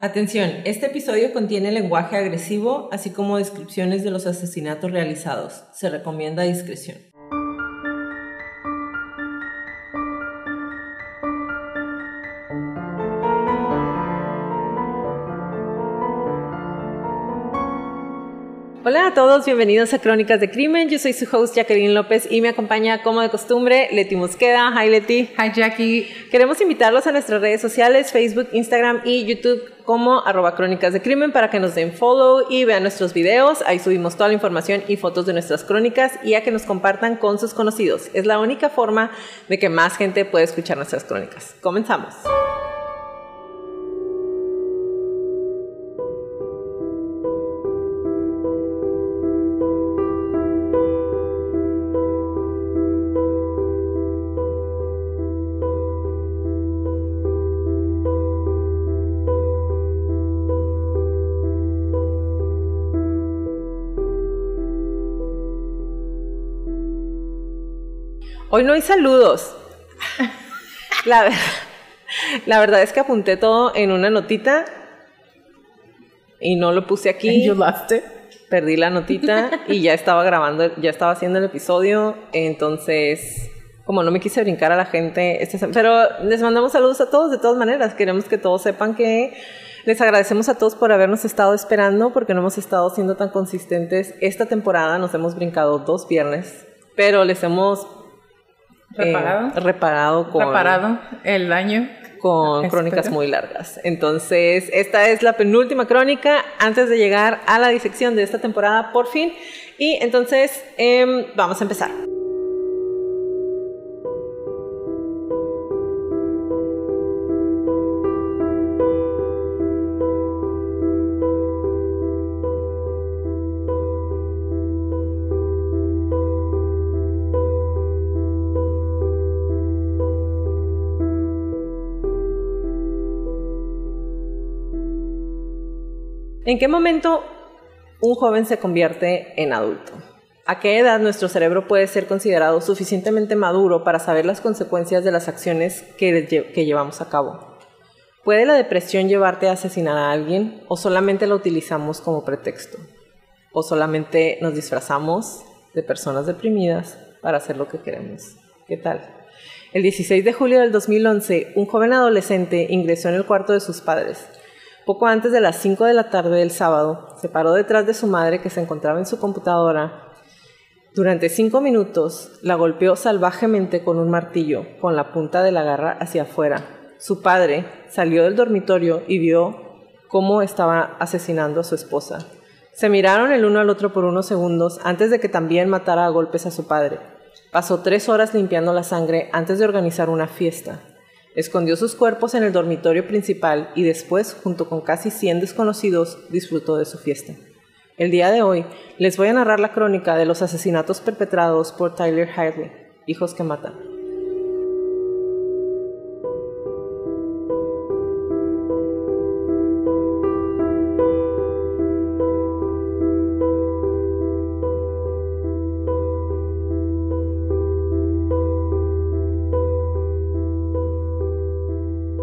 Atención, este episodio contiene lenguaje agresivo, así como descripciones de los asesinatos realizados. Se recomienda discreción. Hola a todos, bienvenidos a Crónicas de Crimen. Yo soy su host Jacqueline López y me acompaña como de costumbre Leti Mosqueda. Hi Leti. Hi Jackie. Queremos invitarlos a nuestras redes sociales, Facebook, Instagram y YouTube como arroba crónicas de crimen para que nos den follow y vean nuestros videos. Ahí subimos toda la información y fotos de nuestras crónicas y a que nos compartan con sus conocidos. Es la única forma de que más gente pueda escuchar nuestras crónicas. Comenzamos. Hoy no hay saludos. La, la, verdad es que apunté todo en una notita y no lo puse aquí. ¿Ayudaste? Perdí la notita y ya estaba grabando, ya estaba haciendo el episodio. Entonces, como no me quise brincar a la gente, este, pero les mandamos saludos a todos de todas maneras. Queremos que todos sepan que les agradecemos a todos por habernos estado esperando porque no hemos estado siendo tan consistentes. Esta temporada nos hemos brincado dos viernes, pero les hemos reparado, eh, reparado con reparado el daño con crónicas muy largas. Entonces, esta es la penúltima crónica antes de llegar a la disección de esta temporada por fin. Y entonces, eh, vamos a empezar. ¿En qué momento un joven se convierte en adulto? ¿A qué edad nuestro cerebro puede ser considerado suficientemente maduro para saber las consecuencias de las acciones que, llevamos a cabo? ¿Puede la depresión llevarte a asesinar a alguien o solamente la utilizamos como pretexto? ¿O solamente nos disfrazamos de personas deprimidas para hacer lo que queremos? ¿Qué tal? El 16 de julio del 2011, un joven adolescente ingresó en el cuarto de sus padres poco antes de las 5 de la tarde del sábado, se paró detrás de su madre que se encontraba en su computadora. Durante cinco minutos la golpeó salvajemente con un martillo, con la punta de la garra hacia afuera. Su padre salió del dormitorio y vio cómo estaba asesinando a su esposa. Se miraron el uno al otro por unos segundos antes de que también matara a golpes a su padre. Pasó tres horas limpiando la sangre antes de organizar una fiesta. Escondió sus cuerpos en el dormitorio principal y después, junto con casi 100 desconocidos, disfrutó de su fiesta. El día de hoy les voy a narrar la crónica de los asesinatos perpetrados por Tyler Harley, hijos que matan.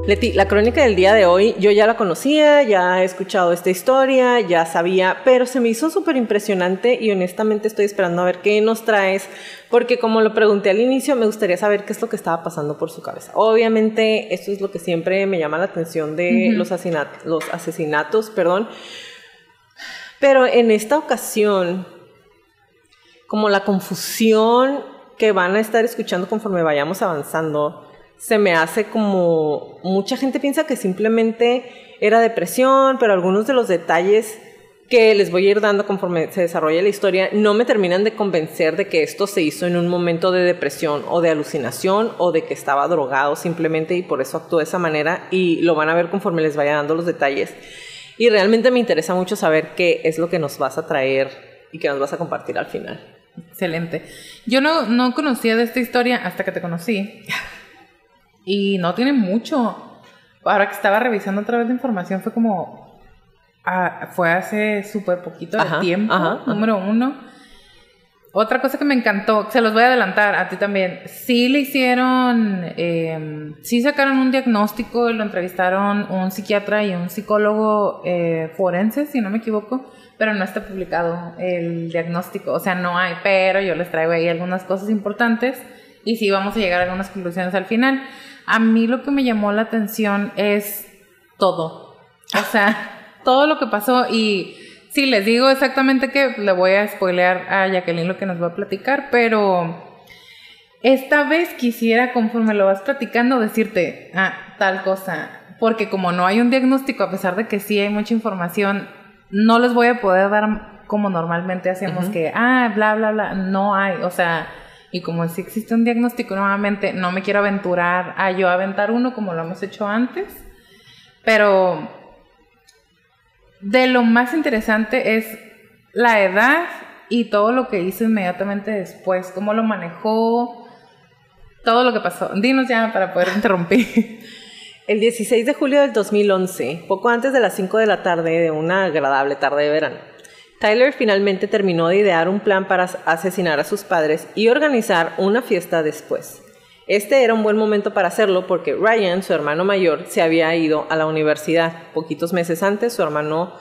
Leti, la crónica del día de hoy yo ya la conocía, ya he escuchado esta historia, ya sabía, pero se me hizo súper impresionante y honestamente estoy esperando a ver qué nos traes, porque como lo pregunté al inicio, me gustaría saber qué es lo que estaba pasando por su cabeza. Obviamente, esto es lo que siempre me llama la atención de los, asesinatos, los asesinatos, perdón, pero en esta ocasión, como la confusión que van a estar escuchando conforme vayamos avanzando, se me hace como mucha gente piensa que simplemente era depresión, pero algunos de los detalles que les voy a ir dando conforme se desarrolla la historia no me terminan de convencer de que esto se hizo en un momento de depresión o de alucinación o de que estaba drogado simplemente y por eso actuó de esa manera y lo van a ver conforme les vaya dando los detalles. Y realmente me interesa mucho saber qué es lo que nos vas a traer y que nos vas a compartir al final. Excelente. Yo no, no conocía de esta historia hasta que te conocí. Y no tiene mucho. Ahora que estaba revisando otra vez la información, fue como. Ah, fue hace súper poquito de tiempo, número uno. otra cosa que me encantó, se los voy a adelantar a ti también. Sí le hicieron, eh, sí sacaron un diagnóstico y lo entrevistaron un psiquiatra y un psicólogo eh, forense, si no me equivoco, pero no está publicado el diagnóstico. O sea, no hay, pero yo les traigo ahí algunas cosas importantes y sí vamos a llegar a algunas conclusiones al final. A mí lo que me llamó la atención es todo. O sea, todo lo que pasó y Sí, les digo exactamente que le voy a spoilear a Jacqueline lo que nos va a platicar, pero esta vez quisiera, conforme lo vas platicando, decirte, ah, tal cosa, porque como no hay un diagnóstico, a pesar de que sí hay mucha información, no les voy a poder dar como normalmente hacemos que, ah, bla, bla, bla, no hay, o sea, y como si existe un diagnóstico nuevamente, no me quiero aventurar a yo aventar uno como lo hemos hecho antes, pero de lo más interesante es la edad y todo lo que hizo inmediatamente después, cómo lo manejó, todo lo que pasó. Dinos ya para poder interrumpir. El 16 de julio del 2011, poco antes de las 5 de la tarde de una agradable tarde de verano, Tyler finalmente terminó de idear un plan para asesinar a sus padres y organizar una fiesta después. Este era un buen momento para hacerlo porque Ryan, su hermano mayor, se había ido a la universidad. Poquitos meses antes, su hermano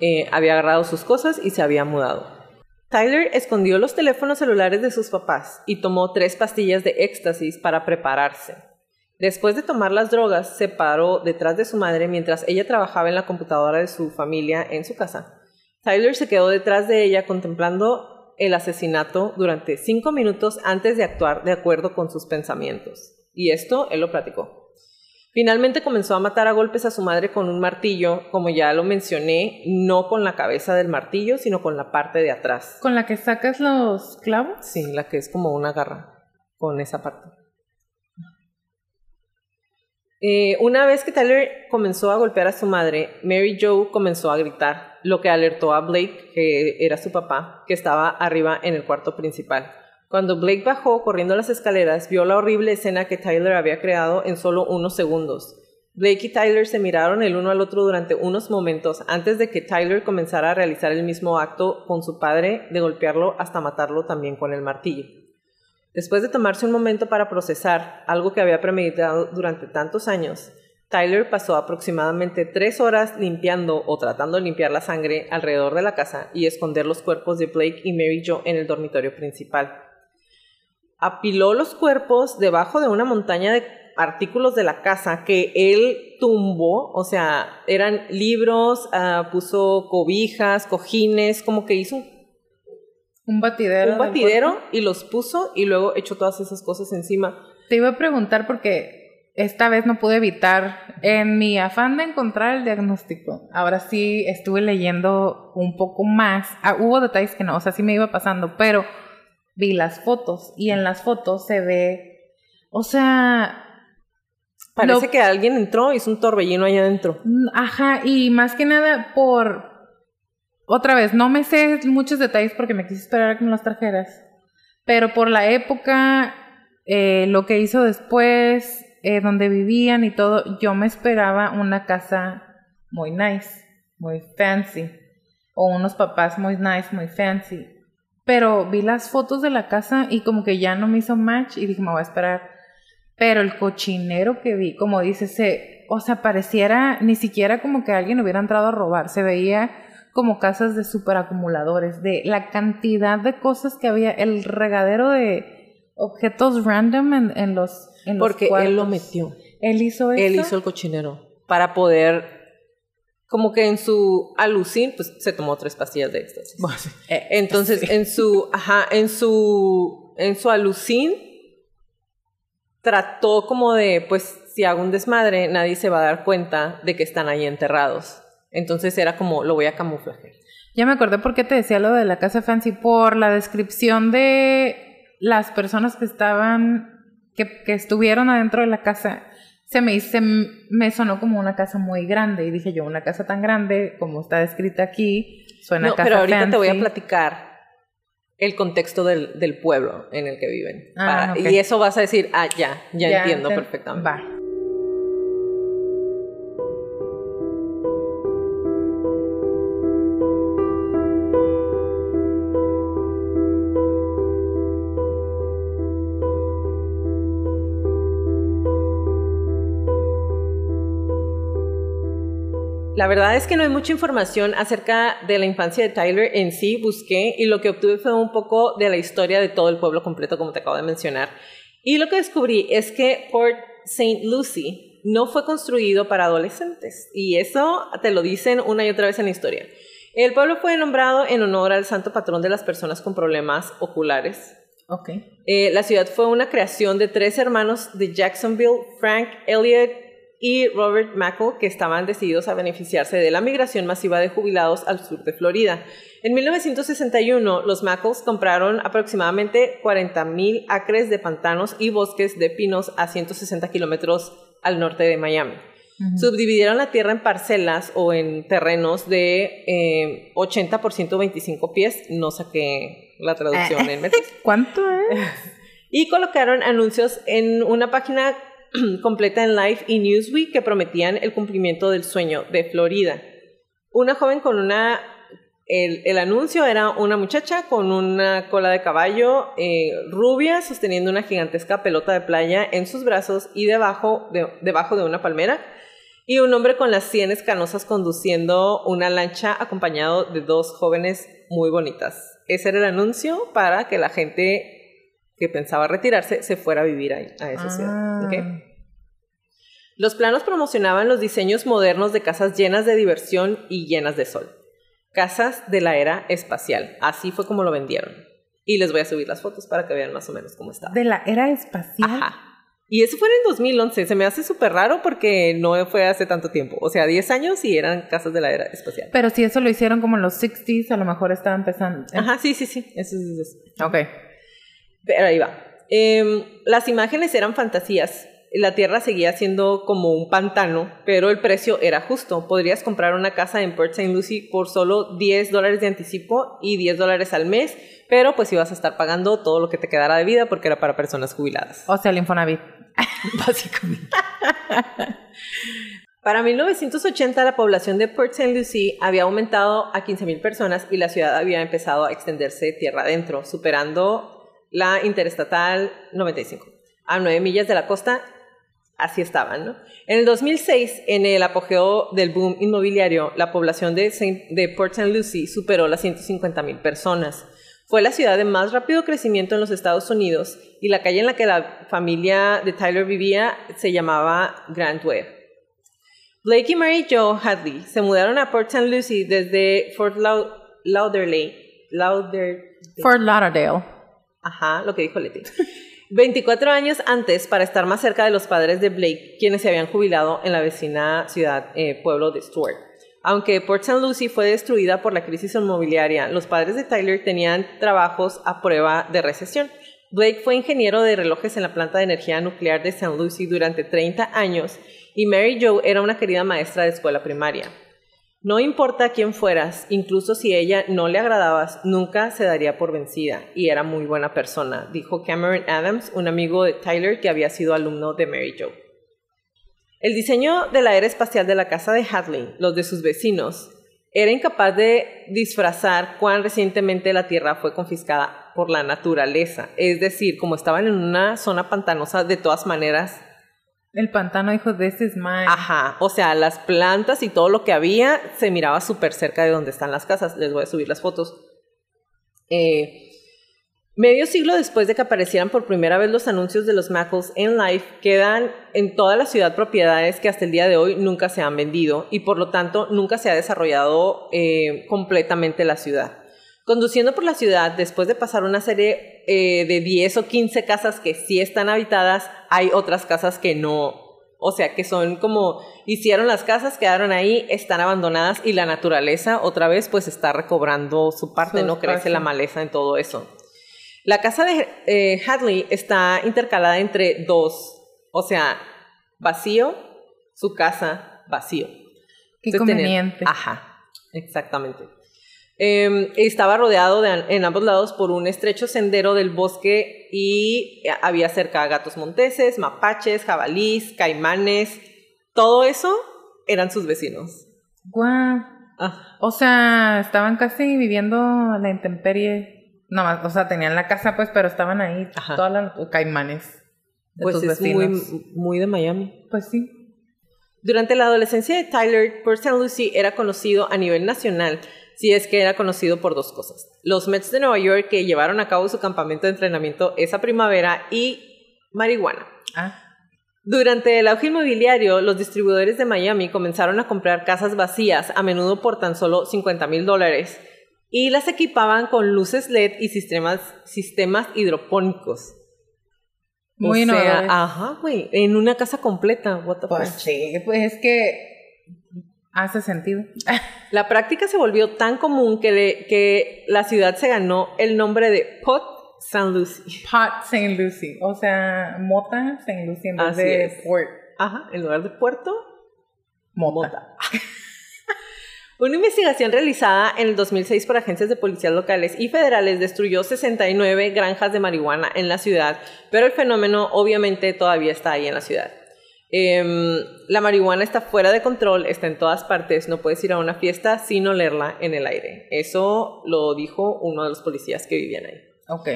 eh, había agarrado sus cosas y se había mudado. Tyler escondió los teléfonos celulares de sus papás y tomó tres pastillas de éxtasis para prepararse. Después de tomar las drogas, se paró detrás de su madre mientras ella trabajaba en la computadora de su familia en su casa. Tyler se quedó detrás de ella contemplando el asesinato durante cinco minutos antes de actuar de acuerdo con sus pensamientos. Y esto él lo platicó. Finalmente comenzó a matar a golpes a su madre con un martillo, como ya lo mencioné, no con la cabeza del martillo, sino con la parte de atrás. ¿Con la que sacas los clavos? Sí, la que es como una garra, con esa parte. Eh, una vez que Tyler comenzó a golpear a su madre, Mary Jo comenzó a gritar, lo que alertó a Blake, que era su papá, que estaba arriba en el cuarto principal. Cuando Blake bajó corriendo las escaleras, vio la horrible escena que Tyler había creado en solo unos segundos. Blake y Tyler se miraron el uno al otro durante unos momentos antes de que Tyler comenzara a realizar el mismo acto con su padre de golpearlo hasta matarlo también con el martillo. Después de tomarse un momento para procesar algo que había premeditado durante tantos años, Tyler pasó aproximadamente tres horas limpiando o tratando de limpiar la sangre alrededor de la casa y esconder los cuerpos de Blake y Mary Jo en el dormitorio principal. Apiló los cuerpos debajo de una montaña de artículos de la casa que él tumbó, o sea, eran libros, ah, puso cobijas, cojines, como que hizo un un batidero. Un batidero y los puso y luego echó todas esas cosas encima. Te iba a preguntar porque esta vez no pude evitar, en mi afán de encontrar el diagnóstico, ahora sí estuve leyendo un poco más. Ah, hubo detalles que no, o sea, sí me iba pasando, pero vi las fotos y en las fotos se ve, o sea... Parece que alguien entró, hizo un torbellino allá adentro. Ajá, y más que nada por, otra vez, no me sé muchos detalles porque me quise esperar a que me trajeras. Pero por la época, eh, lo que hizo después, eh, donde vivían y todo, yo me esperaba una casa muy nice, muy fancy. O unos papás muy nice, muy fancy. Pero vi las fotos de la casa y como que ya no me hizo match y dije, me voy a esperar. Pero el cochinero que vi, como dice, se, o sea, pareciera ni siquiera como que alguien hubiera entrado a robar. Se veía como casas de superacumuladores, de la cantidad de cosas que había, el regadero de objetos random en, los en Porque él lo metió. Él hizo eso. Él hizo el cochinero para poder como que en su alucin, pues se tomó tres pastillas de éxtasis. Eh, entonces, en su, ajá, en su, en su alucin, trató como de, pues, si hago un desmadre, nadie se va a dar cuenta de que están ahí enterrados. Entonces era como, lo voy a camuflajear. Ya me acordé por qué te decía lo de la casa fancy, por la descripción de las personas que estaban, que, que estuvieron adentro de la casa. Se me, hizo, me sonó como una casa muy grande y dije yo, una casa tan grande como está descrita aquí, suena no, casa pero ahorita te voy a platicar el contexto del, del pueblo en el que viven. Ah, Y eso vas a decir, ah, ya, ya, entiendo perfectamente. Va. La verdad es que no hay mucha información acerca de la infancia de Tyler en sí. Busqué y lo que obtuve fue un poco de la historia de todo el pueblo completo, como te acabo de mencionar. Y lo que descubrí es que Port St. Lucie no fue construido para adolescentes. Y eso te lo dicen una y otra vez en la historia. El pueblo fue nombrado en honor al santo patrón de las personas con problemas oculares. Ok. Eh, la ciudad fue una creación de tres hermanos de Jacksonville, Frank Elliott y Robert Mackle, que estaban decididos a beneficiarse de la migración masiva de jubilados al sur de Florida. En 1961, los Mackles compraron aproximadamente 40.000 acres de pantanos y bosques de pinos a 160 kilómetros al norte de Miami. Subdividieron la tierra en parcelas o en terrenos de eh, 80 por 125 pies. No saqué la traducción en metros. ¿Cuánto es? Y colocaron anuncios en una página completa en Life y Newsweek que prometían el cumplimiento del sueño de Florida. Una joven con una... El, el anuncio era una muchacha con una cola de caballo eh, rubia sosteniendo una gigantesca pelota de playa en sus brazos y debajo de, debajo de una palmera y un hombre con las sienes canosas conduciendo una lancha acompañado de dos jóvenes muy bonitas. Ese era el anuncio para que la gente que pensaba retirarse se fuera a vivir ahí, a esa ciudad. Ah. ¿ok? Los planos promocionaban los diseños modernos de casas llenas de diversión y llenas de sol. Casas de la era espacial. Así fue como lo vendieron. Y les voy a subir las fotos para que vean más o menos cómo estaba. De la era espacial. Ajá. Y eso fue en 2011. Se me hace súper raro porque no fue hace tanto tiempo. O sea, 10 años y eran casas de la era espacial. Pero si eso lo hicieron como en los 60s, a lo mejor estaba empezando. Ajá, sí, sí, sí. Eso es eso. Ok. Pero ahí va. Em, las imágenes eran fantasías. La tierra seguía siendo como un pantano, pero el precio era justo. Podrías comprar una casa en Port St. Lucie por solo 10 dólares de anticipo y 10 dólares al mes, pero pues ibas a estar pagando todo lo que te quedara de vida porque era para personas jubiladas. O sea, el Infonavit. Básicamente. Para 1980 la población de Port St. Lucie había aumentado a 15.000 personas y la ciudad había empezado a extenderse tierra adentro, superando la interestatal 95. A 9 millas de la costa, así estaban. En el 2006, en el apogeo del boom inmobiliario, la población de, de Port St. Lucie superó las 150.000 personas. Fue la ciudad de más rápido crecimiento en los Estados Unidos y la calle en la que la familia de Tyler vivía se llamaba Grand Web. Blake y Mary Jo Hadley se mudaron a Port St. Lucie desde Fort Lau- Lauderdale. Lauderdale. Fort Lauderdale. Ajá, lo que dijo Leti. 24 años antes para estar más cerca de los padres de Blake, quienes se habían jubilado en la vecina ciudad, eh, pueblo de Stuart. Aunque Port St. Lucie fue destruida por la crisis inmobiliaria, los padres de Tyler tenían trabajos a prueba de recesión. Blake fue ingeniero de relojes en la planta de energía nuclear de St. Lucie durante 30 años y Mary Jo era una querida maestra de escuela primaria. No importa quién fueras, incluso si ella no le agradabas, nunca se daría por vencida y era muy buena persona, dijo Cameron Adams, un amigo de Tyler que había sido alumno de Mary Jo. El diseño de la era espacial de la casa de Hadley, los de sus vecinos, era incapaz de disfrazar cuán recientemente la tierra fue confiscada por la naturaleza. Es decir, como estaban en una zona pantanosa, de todas maneras, El pantano dijo, this is mine. Ajá, o sea, las plantas y todo lo que había se miraba súper cerca de donde están las casas. Les voy a subir las fotos. Eh, medio siglo después de que aparecieran por primera vez los anuncios de los Mackles en Life, quedan en toda la ciudad propiedades que hasta el día de hoy nunca se han vendido y por lo tanto nunca se ha desarrollado eh, completamente la ciudad. Conduciendo por la ciudad, después de pasar una serie eh, de 10 o 15 casas que sí están habitadas, hay otras casas que no. O sea, que son como hicieron las casas, quedaron ahí, están abandonadas y la naturaleza otra vez pues está recobrando su parte, Su no crece la maleza en todo eso. La casa de eh, Hadley está intercalada entre dos, o sea, vacío, su casa, vacío. Qué Entonces, tener- conveniente. Ajá, exactamente. Eh, estaba rodeado de, en ambos lados por un estrecho sendero del bosque y había cerca gatos monteses, mapaches, jabalís, caimanes. Todo eso eran sus vecinos. Guau. Ah, O sea, estaban casi viviendo la intemperie. No más, o sea, tenían la casa, pues, pero estaban ahí Ajá. todas las caimanes de pues tus es vecinos. muy, muy de Miami. Pues sí. Durante la adolescencia de Tyler, Port St. Lucie era conocido a nivel nacional, si es que era conocido por dos cosas. Los Mets de Nueva York que llevaron a cabo su campamento de entrenamiento esa primavera y marihuana. Ah. Durante el auge inmobiliario, los distribuidores de Miami comenzaron a comprar casas vacías, a menudo por tan solo 50 mil dólares, y las equipaban con luces LED y sistemas, sistemas hidropónicos. Muy o sea, ajá, güey, en una casa completa, what the Pues fuck. sí, pues es que hace sentido. La práctica se volvió tan común que, le- que la ciudad se ganó el nombre de Pot St. Lucie. Pot St. Lucie, o sea, Mota St. Lucie en vez Así de es. Port Ajá, en lugar de puerto, Mota. Una investigación realizada en el 2006 por agencias de policías locales y federales destruyó 69 granjas de marihuana en la ciudad, pero el fenómeno obviamente todavía está ahí en la ciudad. Em, la marihuana está fuera de control, está en todas partes, no puedes ir a una fiesta sin olerla en el aire. Eso lo dijo uno de los policías que vivían ahí. Ok.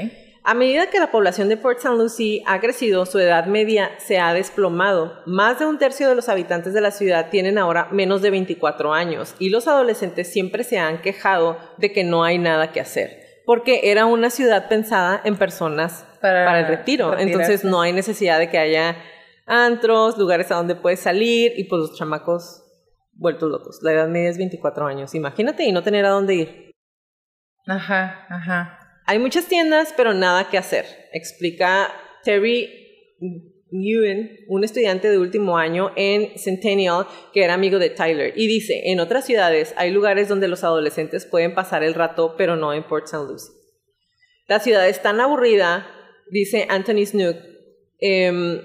A medida que la población de Port St. Lucie ha crecido, su edad media se ha desplomado. Más de un tercio de los habitantes de la ciudad tienen ahora menos de 24 años y los adolescentes siempre se han quejado de que no hay nada que hacer, porque era una ciudad pensada en personas Para para, el retiro. retirarse. Entonces no hay necesidad de que haya antros, lugares a donde puedes salir y pues los chamacos vueltos locos. La edad media es 24 años. Imagínate y no tener a dónde ir. Ajá, ajá. Hay muchas tiendas, pero nada que hacer, explica Terry Nguyen, un estudiante de último año en Centennial que era amigo de Tyler, y dice, en otras ciudades hay lugares donde los adolescentes pueden pasar el rato, pero no en Port St. Lucie. La ciudad es tan aburrida, dice Anthony Snook, em,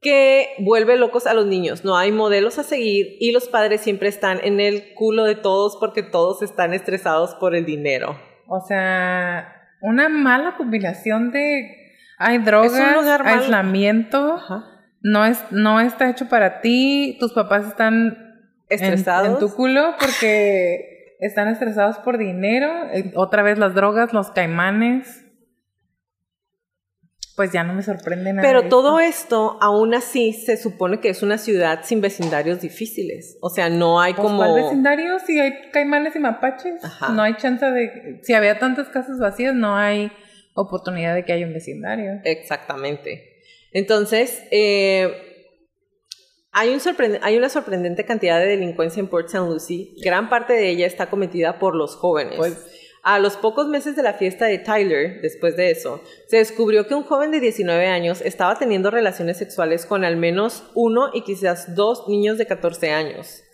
que vuelve locos a los niños. No hay modelos a seguir y los padres siempre están en el culo de todos porque todos están estresados por el dinero. O sea, una mala combinación de hay drogas, aislamiento, no es no está hecho para ti, tus papás están Estresados. en, tu culo porque están estresados por dinero, eh, otra vez las drogas, los caimanes. Pues ya no me sorprende nada. Pero todo esto. esto, aún así, se supone que es una ciudad sin vecindarios difíciles. O sea, no hay Pues, como... ¿Cuál vecindario? Si hay caimanes y mapaches, Ajá. no hay chance de... Si había tantas casas vacías, no hay oportunidad de que haya un vecindario. Exactamente. Entonces, eh, hay, un hay una sorprendente cantidad de delincuencia en Port St. Lucie. Gran parte de ella está cometida por los jóvenes. Pues- a los pocos meses de la fiesta de Tyler, después de eso, se descubrió que un joven de 19 años estaba teniendo relaciones sexuales con al menos uno y quizás dos niños de 14 años.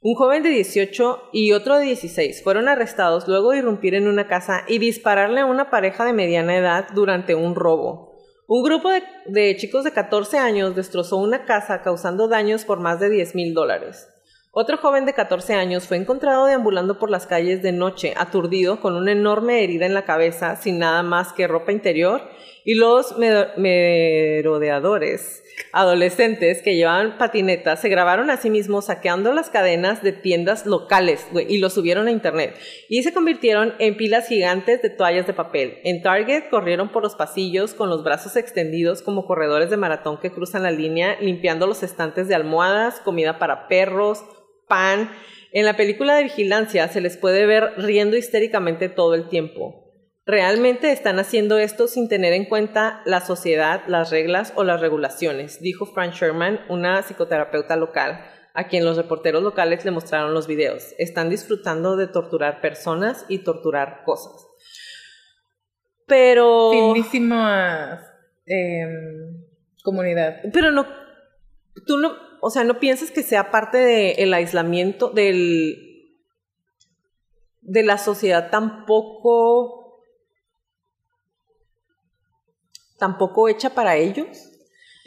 Un joven de 18 y otro de 16 fueron arrestados luego de irrumpir en una casa y dispararle a una pareja de mediana edad durante un robo. Un grupo de, de chicos de 14 años destrozó una casa causando daños por más de 10 mil dólares. Otro joven de 14 años fue encontrado deambulando por las calles de noche, aturdido, con una enorme herida en la cabeza, sin nada más que ropa interior, y los merodeadores adolescentes que llevaban patinetas se grabaron a sí mismos saqueando las cadenas de tiendas locales y lo subieron a internet. Y se convirtieron en pilas gigantes de toallas de papel. En Target corrieron por los pasillos con los brazos extendidos como corredores de maratón que cruzan la línea, limpiando los estantes de almohadas, comida para perros, pan. En la película de vigilancia se les puede ver riendo histéricamente todo el tiempo. Realmente están haciendo esto sin tener en cuenta la sociedad, las reglas o las regulaciones, dijo Frank Sherman, una psicoterapeuta local, a quien los reporteros locales le mostraron los videos. Están disfrutando de torturar personas y torturar cosas. Pero... Finísima em, comunidad. Pero no, tú no, o sea, no piensas que sea parte del aislamiento del, de la sociedad tampoco, tampoco hecha para ellos.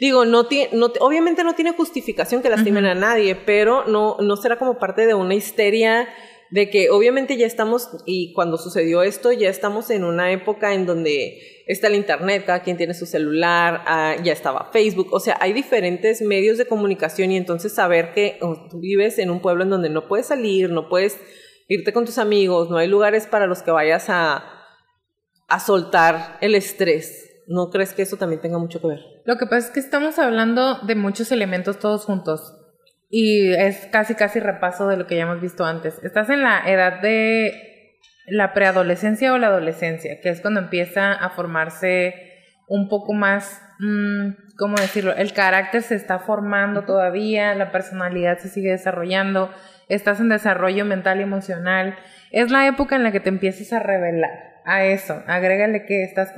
Digo, no tiene, no, obviamente no tiene justificación que lastimen a nadie, pero no, no será como parte de una histeria de que obviamente ya estamos, y cuando sucedió esto, ya estamos en una época en donde está el internet, cada quien tiene su celular, ah, ya estaba Facebook, o sea, hay diferentes medios de comunicación y entonces saber que tú vives en un pueblo en donde no puedes salir, no puedes irte con tus amigos, no hay lugares para los que vayas a, a soltar el estrés ¿No crees que eso también tenga mucho que ver? Lo que pasa es que estamos hablando de muchos elementos todos juntos. Y es casi, casi repaso de lo que ya hemos visto antes. Estás en la edad de la preadolescencia o la adolescencia, que es cuando empieza a formarse un poco más, mmm, ¿cómo decirlo? El carácter se está formando todavía, la personalidad se sigue desarrollando, estás en desarrollo mental y emocional. Es la época en la que te empiezas a revelar a eso. Agrégale que estás,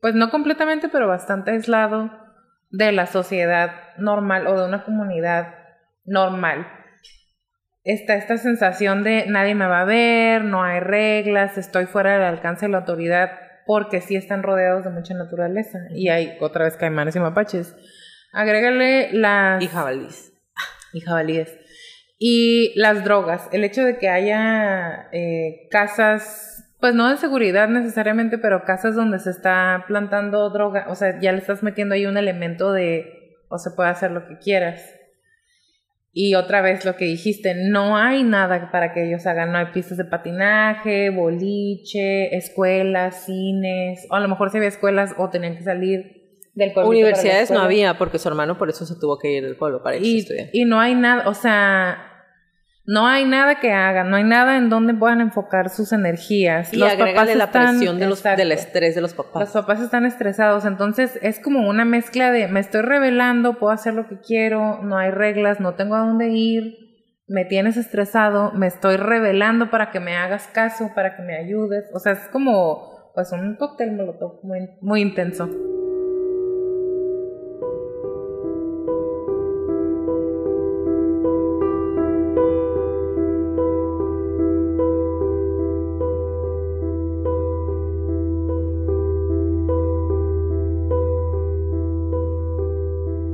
pues no completamente, pero bastante aislado de la sociedad normal o de una comunidad normal. Está esta sensación de nadie me va a ver, no hay reglas, estoy fuera del alcance de la autoridad, porque sí están rodeados de mucha naturaleza. Y hay otra vez caimanes y mapaches. Agrégale las... Y jabalíes. Y jabalíes. Y las drogas. El hecho de que haya eh, casas, pues no de seguridad necesariamente, pero casas donde se está plantando droga. O sea, ya le estás metiendo ahí un elemento de, o se puede hacer lo que quieras. Y otra vez lo que dijiste, no hay nada para que ellos hagan, no hay pistas de patinaje, boliche, escuelas, cines, o a lo mejor si había escuelas o tenían que salir del pueblo. Universidades no había porque su hermano por eso se tuvo que ir del pueblo para irse y, a estudiar. Y no hay nada, o sea, no hay nada que hagan, no hay nada en donde puedan enfocar sus energías. Y los agrégale la presión de los, exacto, del estrés de los papás. Los papás están estresados, entonces es como una mezcla de me estoy revelando, puedo hacer lo que quiero, no hay reglas, no tengo a dónde ir, me tienes estresado, me estoy revelando para que me hagas caso, para que me ayudes. O sea, es como pues un cóctel molotov muy, muy intenso.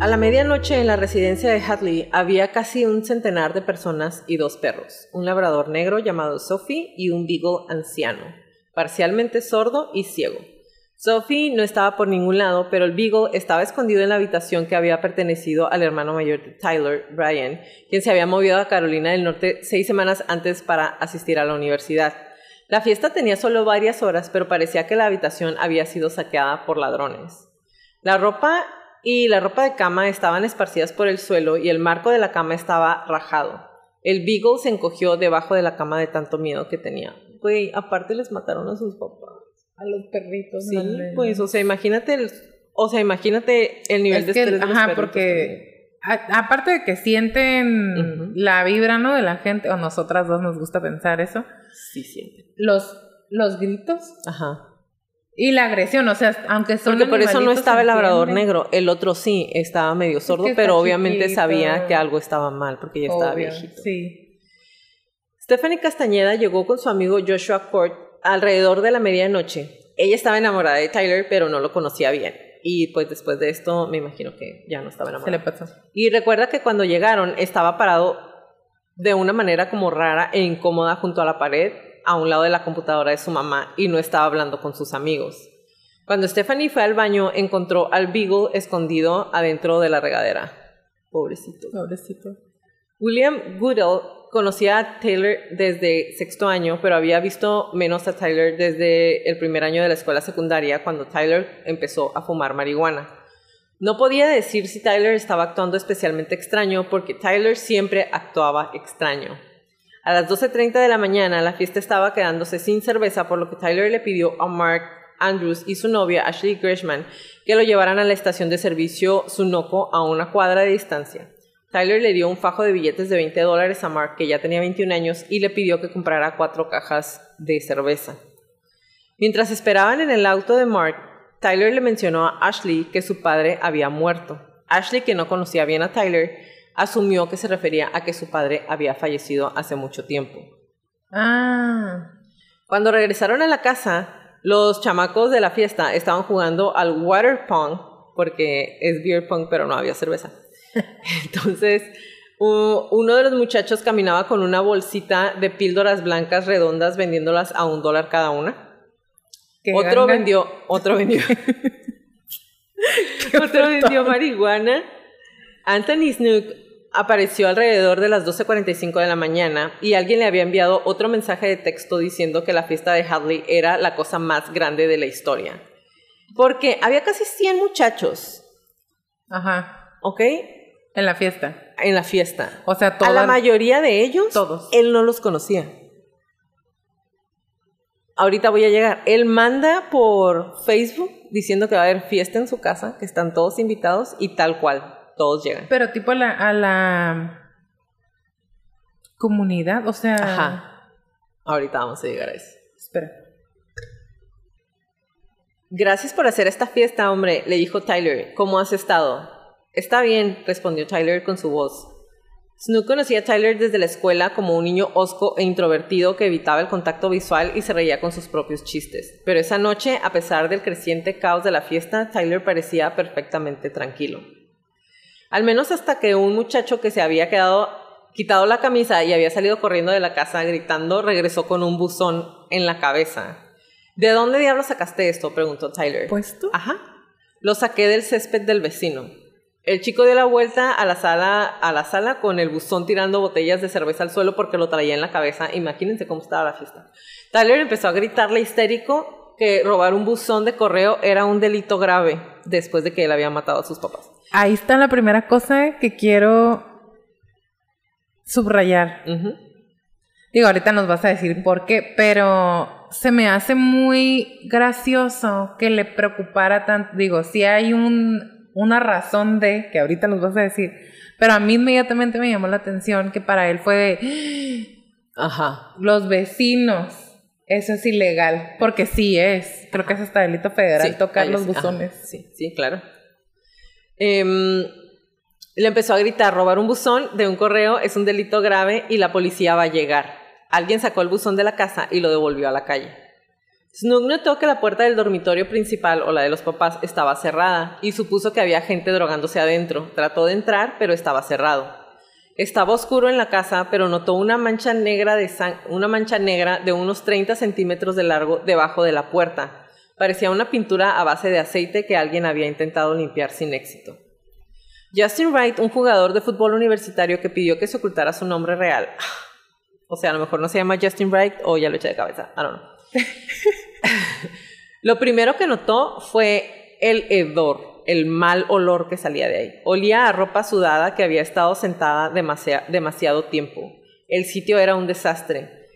A la medianoche en la residencia de Hadley había casi un centenar de personas y dos perros, un labrador negro llamado Sophie y un beagle anciano, parcialmente sordo y ciego. Sophie no estaba por ningún lado, pero el beagle estaba escondido en la habitación que había pertenecido al hermano mayor de Tyler, Brian, quien se había movido a Carolina del Norte seis semanas antes para asistir a la universidad. La fiesta tenía solo varias horas, pero parecía que la habitación había sido saqueada por ladrones. La ropa y la ropa de cama estaban esparcidas por el suelo y el marco de la cama estaba rajado. El Beagle se encogió debajo de la cama de tanto miedo que tenía. Güey, aparte les mataron a sus papás. A los perritos. Sí, pues, o sea, imagínate el, o sea, imagínate el nivel es de que, estrés de los Ajá, porque a, aparte de que sienten la vibra, ¿no? De la gente, o nosotras dos nos gusta pensar eso, Sí, sienten. los, los gritos Ajá. Y la agresión, o sea, aunque son Porque por eso no estaba el labrador negro. El otro sí, estaba medio sordo, que pero obviamente chiquito. sabía que algo estaba mal porque ya estaba Obvio, viejito. Sí. Stephanie Castañeda llegó con su amigo Joshua Court alrededor de la medianoche. Ella estaba enamorada de Tyler, pero no lo conocía bien. Y pues después de esto me imagino que ya no estaba Se le enamorada. pasó. Y recuerda que cuando llegaron estaba parado de una manera como rara e incómoda junto a la pared a un lado de la computadora de su mamá y no estaba hablando con sus amigos. Cuando Stephanie fue al baño encontró al Beagle escondido adentro de la regadera. Pobrecito. Pobrecito. William Goodell conocía a Taylor desde sexto año, pero había visto menos a Tyler desde el primer año de la escuela secundaria, cuando Tyler empezó a fumar marihuana. No podía decir si Tyler estaba actuando especialmente extraño, porque Tyler siempre actuaba extraño. A las 12.30 de la mañana la fiesta estaba quedándose sin cerveza, por lo que Tyler le pidió a Mark Andrews y su novia Ashley Grishman que lo llevaran a la estación de servicio Sunoco a una cuadra de distancia. Tyler le dio un fajo de billetes de 20 dólares a Mark, que ya tenía 21 años, y le pidió que comprara cuatro cajas de cerveza. Mientras esperaban en el auto de Mark, Tyler le mencionó a Ashley que su padre había muerto. Ashley, que no conocía bien a Tyler, asumió que se refería a que su padre había fallecido hace mucho tiempo. Ah. Cuando regresaron a la casa, los chamacos de la fiesta estaban jugando al water pong, porque es beer pong, pero no había cerveza. Entonces, uno de los muchachos caminaba con una bolsita de píldoras blancas redondas vendiéndolas a un dólar cada una. qué Otro ganga. vendió, otro vendió. otro vendió marihuana. Anthony Snook apareció alrededor de las 12.45 de la mañana y alguien le había enviado otro mensaje de texto diciendo que la fiesta de Hadley era la cosa más grande de la historia. Porque había casi 100 muchachos, Ajá. ¿ok? En la fiesta. En la fiesta. O sea, A todas. la mayoría de ellos, Todos. él no los conocía. Ahorita voy a llegar. Él manda por Facebook diciendo que va a haber fiesta en su casa, que están todos invitados y tal cual, todos llegan. Pero tipo a la, a la comunidad, o sea. Ajá. Ahorita vamos a llegar a eso. Espera. Gracias por hacer esta fiesta, hombre, le dijo Tyler. ¿Cómo has estado? Está bien, respondió Tyler con su voz. Snook conocía a Tyler desde la escuela como un niño hosco e introvertido que evitaba el contacto visual y se reía con sus propios chistes. Pero esa noche, a pesar del creciente caos de la fiesta, Tyler parecía perfectamente tranquilo. Al menos hasta que un muchacho que se había quedado quitado la camisa y había salido corriendo de la casa gritando regresó con un buzón en la cabeza. ¿De dónde diablos sacaste esto? preguntó Tyler. ¿Puesto? Ajá. Lo saqué del césped del vecino. El chico dio la vuelta a la sala, a la sala con el buzón tirando botellas de cerveza al suelo porque lo traía en la cabeza. Imagínense cómo estaba la fiesta. Tyler empezó a gritarle histérico que robar un buzón de correo era un delito grave después de que él había matado a sus papás. Ahí está la primera cosa que quiero subrayar. Ujú. Digo, ahorita nos vas a decir por qué, pero se me hace muy gracioso que le preocupara tanto. Digo, si hay un, una razón de, que ahorita nos vas a decir, pero a mí inmediatamente me llamó la atención que para él fue de Ajá. los vecinos. Eso es ilegal, porque sí es. Creo que es hasta delito federal Sí, tocar los ajá, buzones. Sí, sí, claro. Em, le empezó a gritar, robar un buzón de un correo es un delito grave y la policía va a llegar. Alguien sacó el buzón de la casa y lo devolvió a la calle. Snook notó que la puerta del dormitorio principal o la de los papás estaba cerrada y supuso que había gente drogándose adentro. Trató de entrar, pero estaba cerrado. Estaba oscuro en la casa, pero notó una mancha negra de, una mancha negra de unos 30 centímetros de largo debajo de la puerta. Parecía una pintura a base de aceite que alguien había intentado limpiar sin éxito. Justin Wright, un jugador de fútbol universitario que pidió que se ocultara su nombre real. O sea, a lo mejor no se llama Justin Wright o ya lo eché de cabeza. I don't know. Lo primero que notó fue el hedor, el mal olor que salía de ahí. Olía a ropa sudada que había estado sentada demasiado, tiempo. El sitio era un desastre.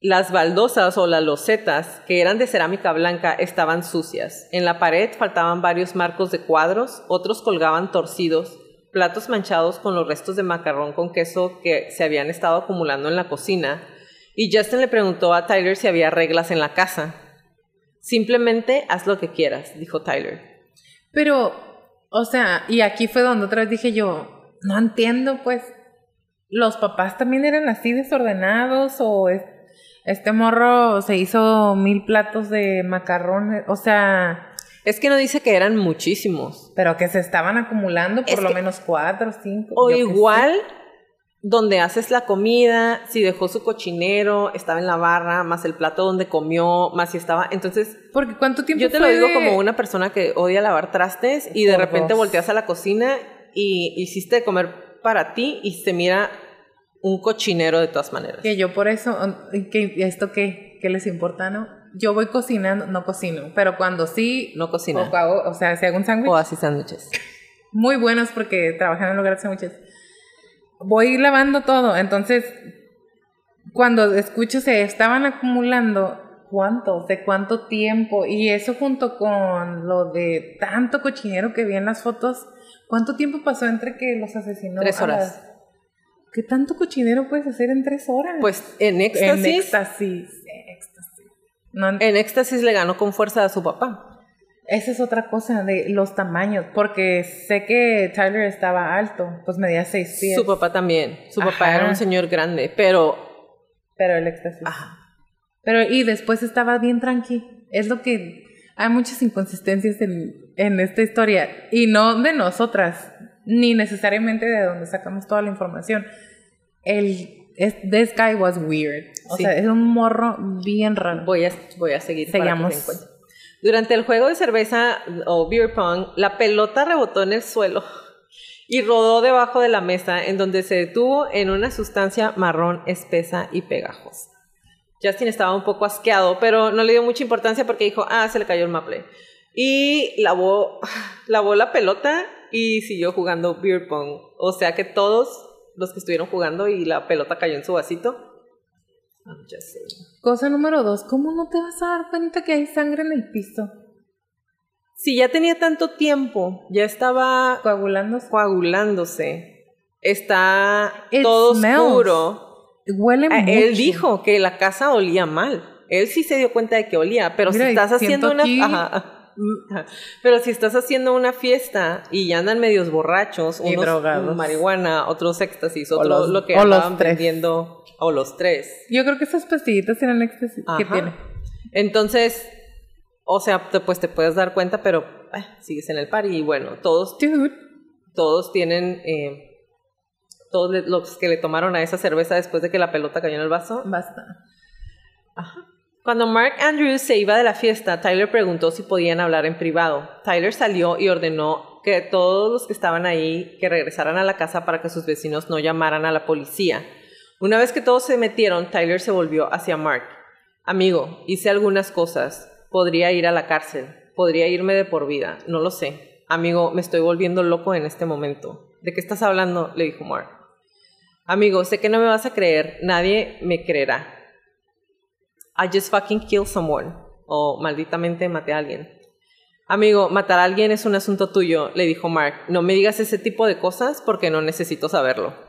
Las baldosas o las losetas, que eran de cerámica blanca, estaban sucias. En la pared faltaban varios marcos de cuadros, otros colgaban torcidos, platos manchados con los restos de macarrón con queso que se habían estado acumulando en la cocina. Y Justin le preguntó a Tyler si había reglas en la casa. Simplemente haz lo que quieras, dijo Tyler. Pero, o sea, y aquí fue donde otra vez dije yo, no entiendo, pues, ¿los papás también eran así desordenados o es- este morro se hizo mil platos de macarrones? O sea, Es que no dice que eran muchísimos. pero que se estaban acumulando por Es lo menos cuatro, cinco. O igual, donde haces la comida, si dejó su cochinero, estaba en la barra, más el plato donde comió, más si estaba. Entonces. Porque cuánto tiempo yo te lo digo de- como una persona que odia lavar trastes y de repente dos. volteas a la cocina y hiciste comer para ti y se mira un cochinero de todas maneras. Que yo por eso, que ¿esto qué? ¿Qué les importa, no? Yo voy cocinando, no cocino, pero cuando sí, No cocina. o, o sea, si hago un sándwich, O así sándwiches. muy buenos porque trabajan en lugar de sándwiches. Voy lavando todo, entonces cuando escucho se estaban acumulando, ¿cuánto? ¿De cuánto tiempo? Y eso junto con lo de tanto cochinero que vi en las fotos, ¿cuánto tiempo pasó entre que los asesinó? Tres horas. las- ¿Qué tanto cochinero puedes hacer en tres horas? Pues en en éxtasis, éxtasis, éxtasis. No, en éxtasis le ganó con fuerza a su papá. Esa es otra cosa de los tamaños, porque sé que Tyler estaba alto, pues medía seis pies. Su papá también. Su papá era un señor grande, pero... Pero el éxtasis. Ajá. Pero y después estaba bien tranqui. Es lo que hay muchas inconsistencias en, en esta historia y no de nosotras, ni necesariamente de donde sacamos toda la información. El es, this guy was weird. O Sí. sea, es un morro bien raro. Voy a, voy a seguir Sigamos. para que. Durante el juego de cerveza o beer pong, la pelota rebotó en el suelo y rodó debajo de la mesa, en donde se detuvo en una sustancia marrón espesa y pegajosa. Justin estaba un poco asqueado, pero no le dio mucha importancia porque dijo, ah, se le cayó el maple. Y lavó, lavó la pelota y siguió jugando beer pong. O sea que todos los que estuvieron jugando y la pelota cayó en su vasito. I'm just saying. Cosa número dos, ¿cómo no te vas a dar cuenta que hay sangre en el piso? Si ya tenía tanto tiempo, ya estaba Coagulándose. coagulándose, está It todo smells. oscuro. Huele Ah, mucho. Él dijo que la casa olía mal. Él sí se dio cuenta de que olía, pero Mira, si estás haciendo una aquí- ajá, pero si estás haciendo una fiesta y ya andan medios borrachos, Y unos drogados. marihuana, otros éxtasis, O otro los- lo que o tres. vendiendo o los tres. Yo creo que esas pastillitas tienen éxtasis. ¿Qué Ajá. tiene? Entonces, o sea, te- pues te puedes dar cuenta, pero eh, sigues en el par y bueno, todos Dude. todos tienen eh, todos le- los que le tomaron a esa cerveza después de que la pelota cayó en el vaso Basta. Cuando Mark Andrews se iba de la fiesta, Tyler preguntó si podían hablar en privado. Tyler salió y ordenó que todos los que estaban ahí que regresaran a la casa para que sus vecinos no llamaran a la policía. Una vez que todos se metieron, Tyler se volvió hacia Mark. Amigo, hice algunas cosas. Podría ir a la cárcel. Podría irme de por vida. No lo sé. Amigo, me estoy volviendo loco en este momento. ¿De qué estás hablando? le dijo Mark. Amigo, sé que no me vas a creer. Nadie me creerá. I just fucking killed someone. O malditamente maté a alguien. Amigo, matar a alguien es un asunto tuyo, le dijo Mark. No me digas ese tipo de cosas porque no necesito saberlo.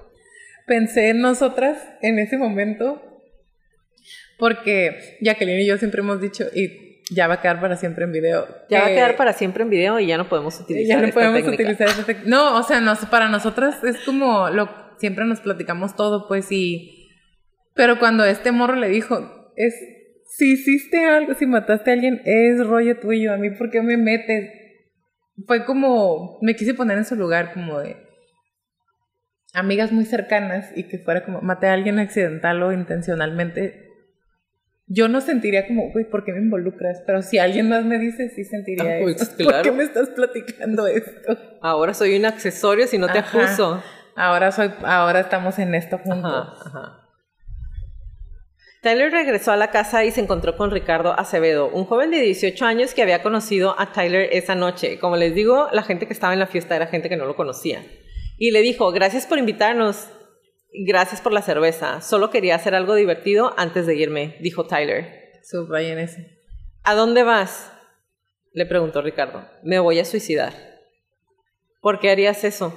Pensé en nosotras en ese momento. Porque Jacqueline y yo siempre hemos dicho, y ya va a quedar para siempre en video. Ya va a que quedar para siempre en video y ya no podemos utilizar ya no esta podemos técnica. utilizar técnica. No, o sea, nos, para nosotras es como lo siempre nos platicamos todo, pues y pero cuando este morro le dijo, es si hiciste algo, si mataste a alguien, es rollo tuyo, a mí por qué me metes? Fue como me quise poner en su lugar como de amigas muy cercanas y que fuera como maté a alguien accidental o intencionalmente. Yo no sentiría como, güey, ¿por qué me involucras? Pero si alguien más me dice, sí sentiría Ah, pues, eso. ¿Por qué me estás platicando esto? Ahora soy un accesorio si no te Ajá. acuso. Ahora soy, ahora estamos en esto juntos. Ajá, ajá. Tyler regresó a la casa y se encontró con Ricardo Acevedo, un joven de 18 años que había conocido a Tyler esa noche. Como les digo, la gente que estaba en la fiesta era gente que no lo conocía. Y le dijo, gracias por invitarnos, gracias por la cerveza, solo quería hacer algo divertido antes de irme, dijo Tyler. Subrayen eso. ¿A dónde vas? Le preguntó Ricardo. Me voy a suicidar. ¿Por qué harías eso?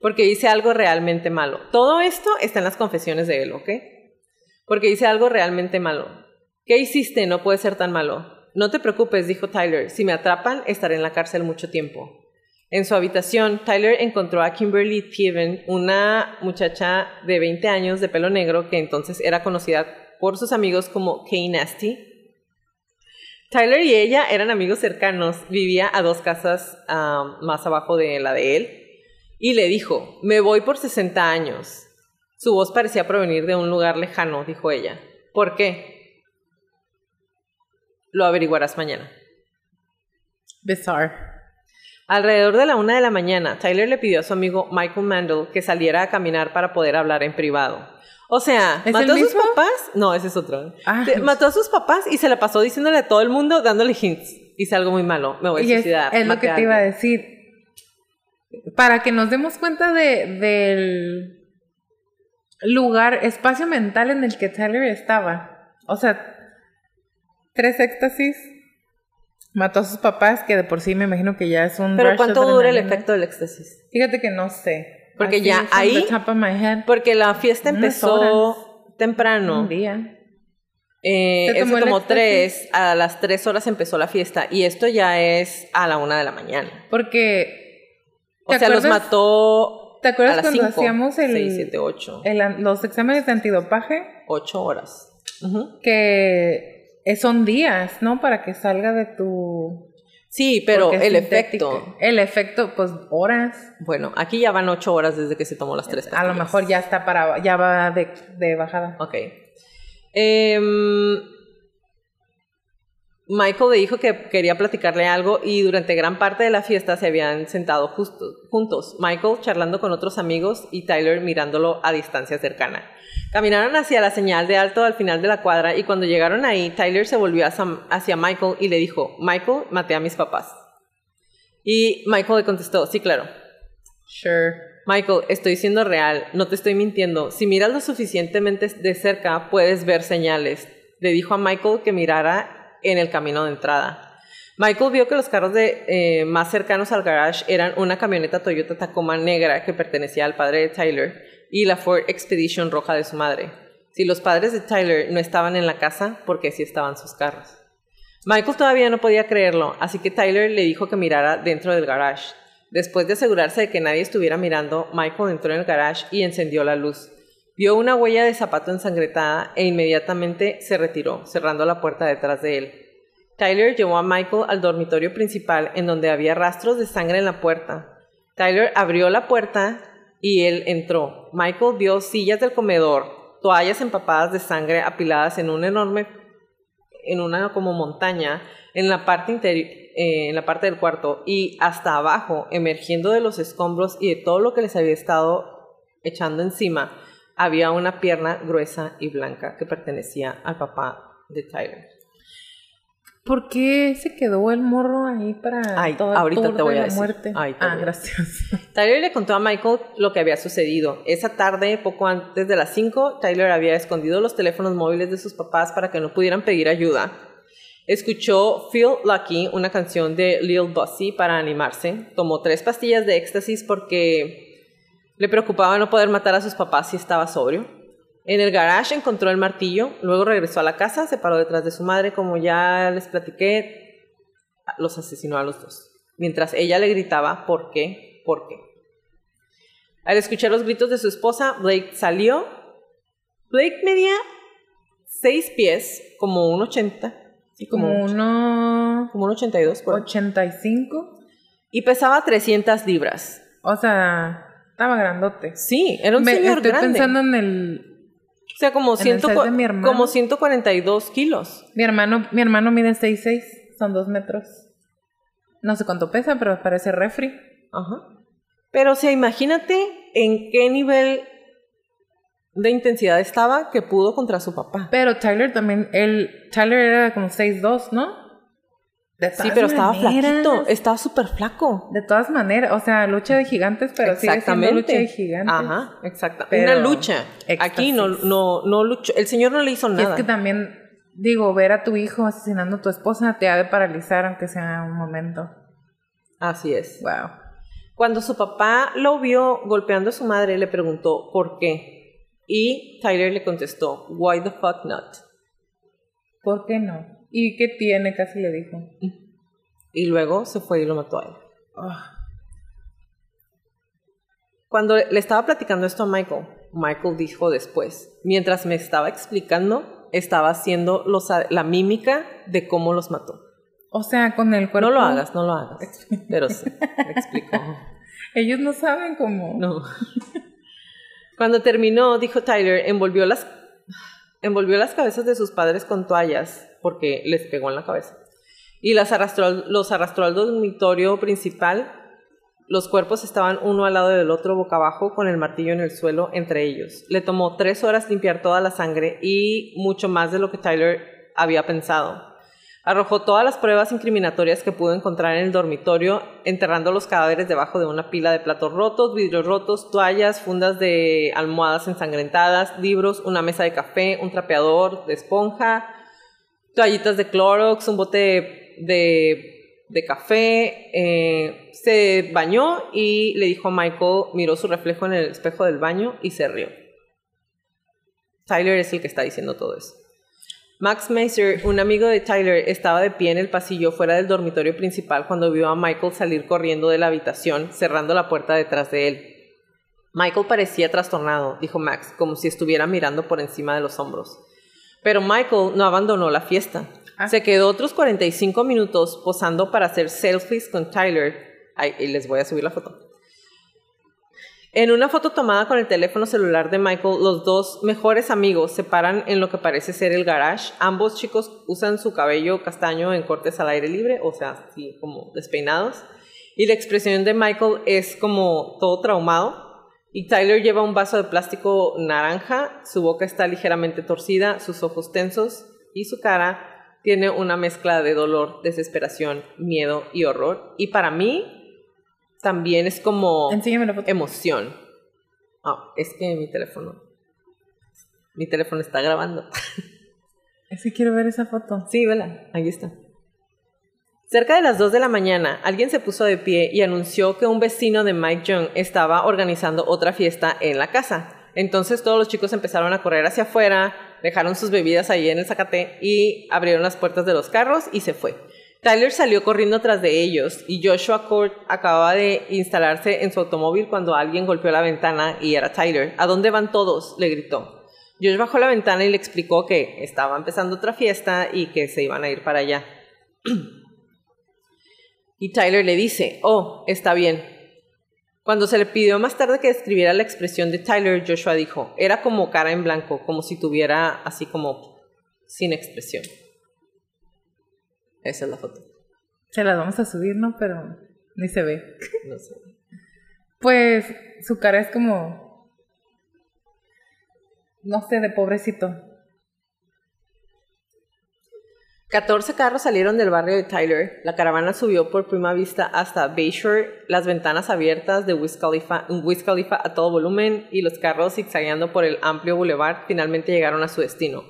Porque hice algo realmente malo. Todo esto está en las confesiones de él, ¿ok? Porque hice algo realmente malo. ¿Qué hiciste? No puede ser tan malo. No te preocupes, dijo Tyler. Si me atrapan, estaré en la cárcel mucho tiempo. En su habitación, Tyler encontró a Kimberly Thieven, una muchacha de 20 años de pelo negro que entonces era conocida por sus amigos como Kay Nasty. Tyler y ella eran amigos cercanos, vivía a dos casas ah, más abajo de la de él, y le dijo, me voy por 60 años. Su voz parecía provenir de un lugar lejano, dijo ella. ¿Por qué? Lo averiguarás mañana. Bizarre. Alrededor de la una de la mañana, Tyler le pidió a su amigo Michael Mandel que saliera a caminar para poder hablar en privado. O sea, ¿Es mató a sus papás. No, ese es otro. Ah. Mató a sus papás y se la pasó diciéndole a todo el mundo, dándole hints. Hice algo muy malo, me voy a Y suicidar. es lo que te iba a alguien". decir. Para que nos demos cuenta de, del lugar, espacio mental en el que Tyler estaba. O sea, tres éxtasis. Mató a sus papás, que de por sí me imagino que ya es un. Pero ¿cuánto dura el efecto del éxtasis? Fíjate que no sé. Porque Así ya ahí- Porque la fiesta empezó temprano. Un día. Eh, eso tomó éxtasis. tres, a las tres horas empezó la fiesta y esto ya es a la una de la mañana. Porque. O ¿te sea, los mató ¿Te acuerdas a las cuando cinco, hacíamos el, seis, siete, ocho. el- los exámenes de antidopaje? Ocho horas. Que son días, ¿no? Para que salga de tu. Sí, pero el efecto. El efecto, pues horas. Bueno, aquí ya van ocho horas desde que se tomó las tres A lo pastillas. mejor ya está para. Ya va de, de bajada. Ok. Em, Michael le dijo que quería platicarle algo y durante gran parte de la fiesta se habían sentado justo- juntos. Michael charlando con otros amigos y Tyler mirándolo a distancia cercana. Caminaron hacia la señal de alto al final de la cuadra y cuando llegaron ahí, Tyler se volvió hacia, hacia Michael y le dijo, Michael, maté a mis papás. Y Michael le contestó, sí, claro. Sure. Michael, estoy siendo real, no te estoy mintiendo. Si miras lo suficientemente de cerca, puedes ver señales. Le dijo a Michael que mirara en el camino de entrada. Michael vio que los carros de, eh, más cercanos al garage eran una camioneta Toyota Tacoma negra que pertenecía al padre de Tyler y la Ford Expedition roja de su madre. Si los padres de Tyler no estaban en la casa, porque sí estaban sus carros. Michael todavía no podía creerlo, así que Tyler le dijo que mirara dentro del garage. Después de asegurarse de que nadie estuviera mirando, Michael entró en el garage y encendió la luz. Vio una huella de zapato ensangretada e inmediatamente se retiró, cerrando la puerta detrás de él. Tyler llevó a Michael al dormitorio principal en donde había rastros de sangre en la puerta. Tyler abrió la puerta y él entró. Michael vio sillas del comedor, toallas empapadas de sangre apiladas en un enorme en una como montaña en la parte interior, eh, en la parte del cuarto y hasta abajo, emergiendo de los escombros y de todo lo que les había estado echando encima, había una pierna gruesa y blanca que pertenecía al papá de Tyler. ¿Por qué se quedó el morro ahí para Ay, todo el ahorita tour te voy de a la decir. muerte? Ay, te ah, voy a gracias. Tyler le contó a Michael lo que había sucedido. Esa tarde, poco antes de las 5, Tyler había escondido los teléfonos móviles de sus papás para que no pudieran pedir ayuda. Escuchó Feel Lucky, una canción de Lil Bossy, para animarse. Tomó tres pastillas de éxtasis porque le preocupaba no poder matar a sus papás si estaba sobrio. En el garage encontró el martillo, luego regresó a la casa, se paró detrás de su madre, como ya les platiqué, los asesinó a los dos. Mientras ella le gritaba, ¿por qué? ¿Por qué? Al escuchar los gritos de su esposa, Blake salió. Blake medía seis pies, como un 80, Y como uno... como un 82, por ahí, 85. y pesaba 300 libras. O sea, estaba grandote. Sí, era un Me- señor estoy grande. pensando en el... o sea, como, ciento, como 142 kilos. Mi hermano, mi hermano mide 6'6". Son dos metros. No sé cuánto pesa, pero parece refri. Ajá. Pero, o sea, imagínate en qué nivel de intensidad estaba que pudo contra su papá. Pero Tyler también... Él, Tyler era como 6'2", ¿no? De Sí, pero estaba flaquito, estaba súper flaco. De todas maneras, o sea, lucha de gigantes, pero sigue siendo lucha de gigantes. Ajá, exacto. Pero- Una lucha. Aquí no, no, no luchó. El señor no le hizo Y nada. es que también, digo, ver a tu hijo asesinando a tu esposa te ha de paralizar, aunque sea un momento. Así es. Wow. Cuando su papá lo vio golpeando a su madre, le preguntó por qué. Y Tyler le contestó, why the fuck not? ¿Por qué no? ¿Y qué tiene? Casi le dijo. Y luego se fue y lo mató a él. Ah, Cuando le estaba platicando esto a Michael, Michael dijo después, mientras me estaba explicando, estaba haciendo los, la mímica de cómo los mató. O sea, con el cuerpo. No lo hagas, no lo hagas. Pero sí, me explicó. Ellos no saben cómo. No. Cuando terminó, dijo Tyler, envolvió las, envolvió las cabezas de sus padres con toallas porque les pegó en la cabeza. Y los arrastró al dormitorio principal. Los cuerpos estaban uno al lado del otro boca abajo con el martillo en el suelo entre ellos. Le tomó tres horas limpiar toda la sangre y mucho más de lo que Tyler había pensado. Arrojó todas las pruebas incriminatorias que pudo encontrar en el dormitorio, enterrando los cadáveres debajo de una pila de platos rotos, vidrios rotos, toallas, fundas de almohadas ensangrentadas, libros, una mesa de café, un trapeador de esponja, toallitas de Clorox, un bote de, de- café. eh, se bañó y le dijo a Michael, miró su reflejo en el espejo del baño y se rió. Tyler es el que está diciendo todo eso. Max Maser, un amigo de Tyler, estaba de pie en el pasillo fuera del dormitorio principal cuando vio a Michael salir corriendo de la habitación, cerrando la puerta detrás de él. Michael parecía trastornado, dijo Max, como si estuviera mirando por encima de los hombros. Pero Michael no abandonó la fiesta. Ah. Se quedó otros 45 minutos posando para hacer selfies con Tyler. Ay, y les voy a subir la foto. En una foto tomada con el teléfono celular de Michael, los dos mejores amigos se paran en lo que parece ser el garage. Ambos chicos usan su cabello castaño en cortes al aire libre, o sea, así como despeinados. Y la expresión de Michael es como todo traumado. Y Tyler lleva un vaso de plástico naranja, su boca está ligeramente torcida, sus ojos tensos y su cara tiene una mezcla de dolor, desesperación, miedo y horror. Y para mí, también es como Enséñame la foto. emoción. Ah, es que mi teléfono. Mi teléfono está grabando. Es que quiero ver esa foto. Sí, vela, ahí está. Cerca de las 2 de la mañana, alguien se puso de pie y anunció que un vecino de Mike Young estaba organizando otra fiesta en la casa. Entonces todos los chicos empezaron a correr hacia afuera, dejaron sus bebidas ahí en el zacate y abrieron las puertas de los carros y se fue. Tyler salió corriendo tras de ellos y Joshua Court acababa de instalarse en su automóvil cuando alguien golpeó la ventana y era Tyler. ¿A dónde van todos? le gritó. Josh bajó la ventana y le explicó que estaba empezando otra fiesta y que se iban a ir para allá. y Tyler le dice, oh, está bien. Cuando se le pidió más tarde que describiera la expresión de Tyler, Joshua dijo, era como cara en blanco, como si tuviera así como sin expresión. Esa es la foto. Se las vamos a subir, ¿no? Pero ni se ve. No sé. Pues su cara es como. No sé, de pobrecito. 14 carros salieron del barrio de Tyler. La caravana subió por prima vista hasta Bayshore, las ventanas abiertas de Wiz a todo volumen y los carros zigzagueando por el amplio boulevard finalmente llegaron a su destino.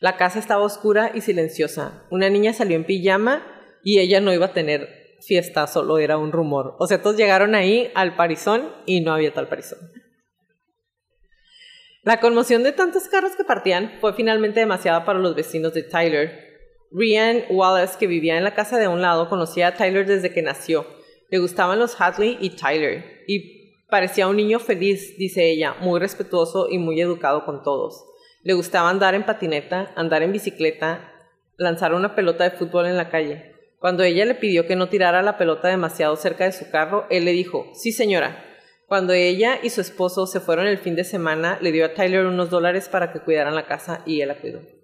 La casa estaba oscura y silenciosa. Una niña salió en pijama y ella no iba a tener fiesta, solo era un rumor. O sea, todos llegaron ahí al parizón y no había tal parizón. La conmoción de tantos carros que partían fue finalmente demasiada para los vecinos de Tyler. Rian Wallace, que vivía en la casa de un lado, conocía a Tyler desde que nació. Le gustaban los Hadley y Tyler, y parecía un niño feliz, dice ella, muy respetuoso y muy educado con todos. Le gustaba andar en patineta, andar en bicicleta, lanzar una pelota de fútbol en la calle. Cuando ella le pidió que no tirara la pelota demasiado cerca de su carro, él le dijo, sí señora. Cuando ella y su esposo se fueron el fin de semana, le dio a Tyler unos dólares para que cuidaran la casa y él la cuidó.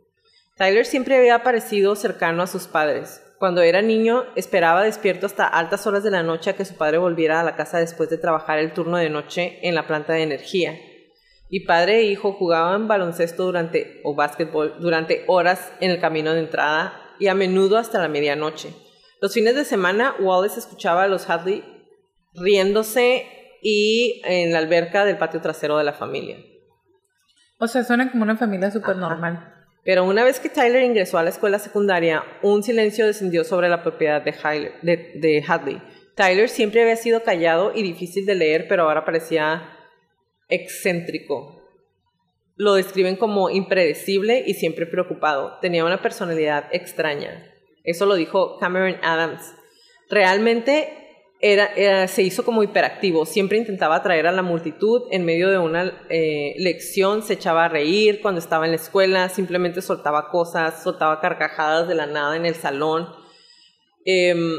Tyler siempre había parecido cercano a sus padres. Cuando era niño, esperaba despierto hasta altas horas de la noche a que su padre volviera a la casa después de trabajar el turno de noche en la planta de energía. Y padre e hijo jugaban baloncesto durante o básquetbol durante horas en el camino de entrada y a menudo hasta la medianoche. Los fines de semana, Wallace escuchaba a los Hadley riéndose y en la alberca del patio trasero de la familia. O sea, suena como una familia súper normal. Pero una vez que Tyler ingresó a la escuela secundaria, un silencio descendió sobre la propiedad de, de Hadley. Tyler siempre había sido callado y difícil de leer, pero ahora parecía excéntrico. Lo describen como impredecible y siempre preocupado. Tenía una personalidad extraña. Eso lo dijo Cameron Adams. Realmente era, se hizo como hiperactivo. Siempre intentaba atraer a la multitud. En medio de una eh, lección se echaba a reír. Cuando estaba en la escuela simplemente soltaba cosas, soltaba carcajadas de la nada en el salón. Em,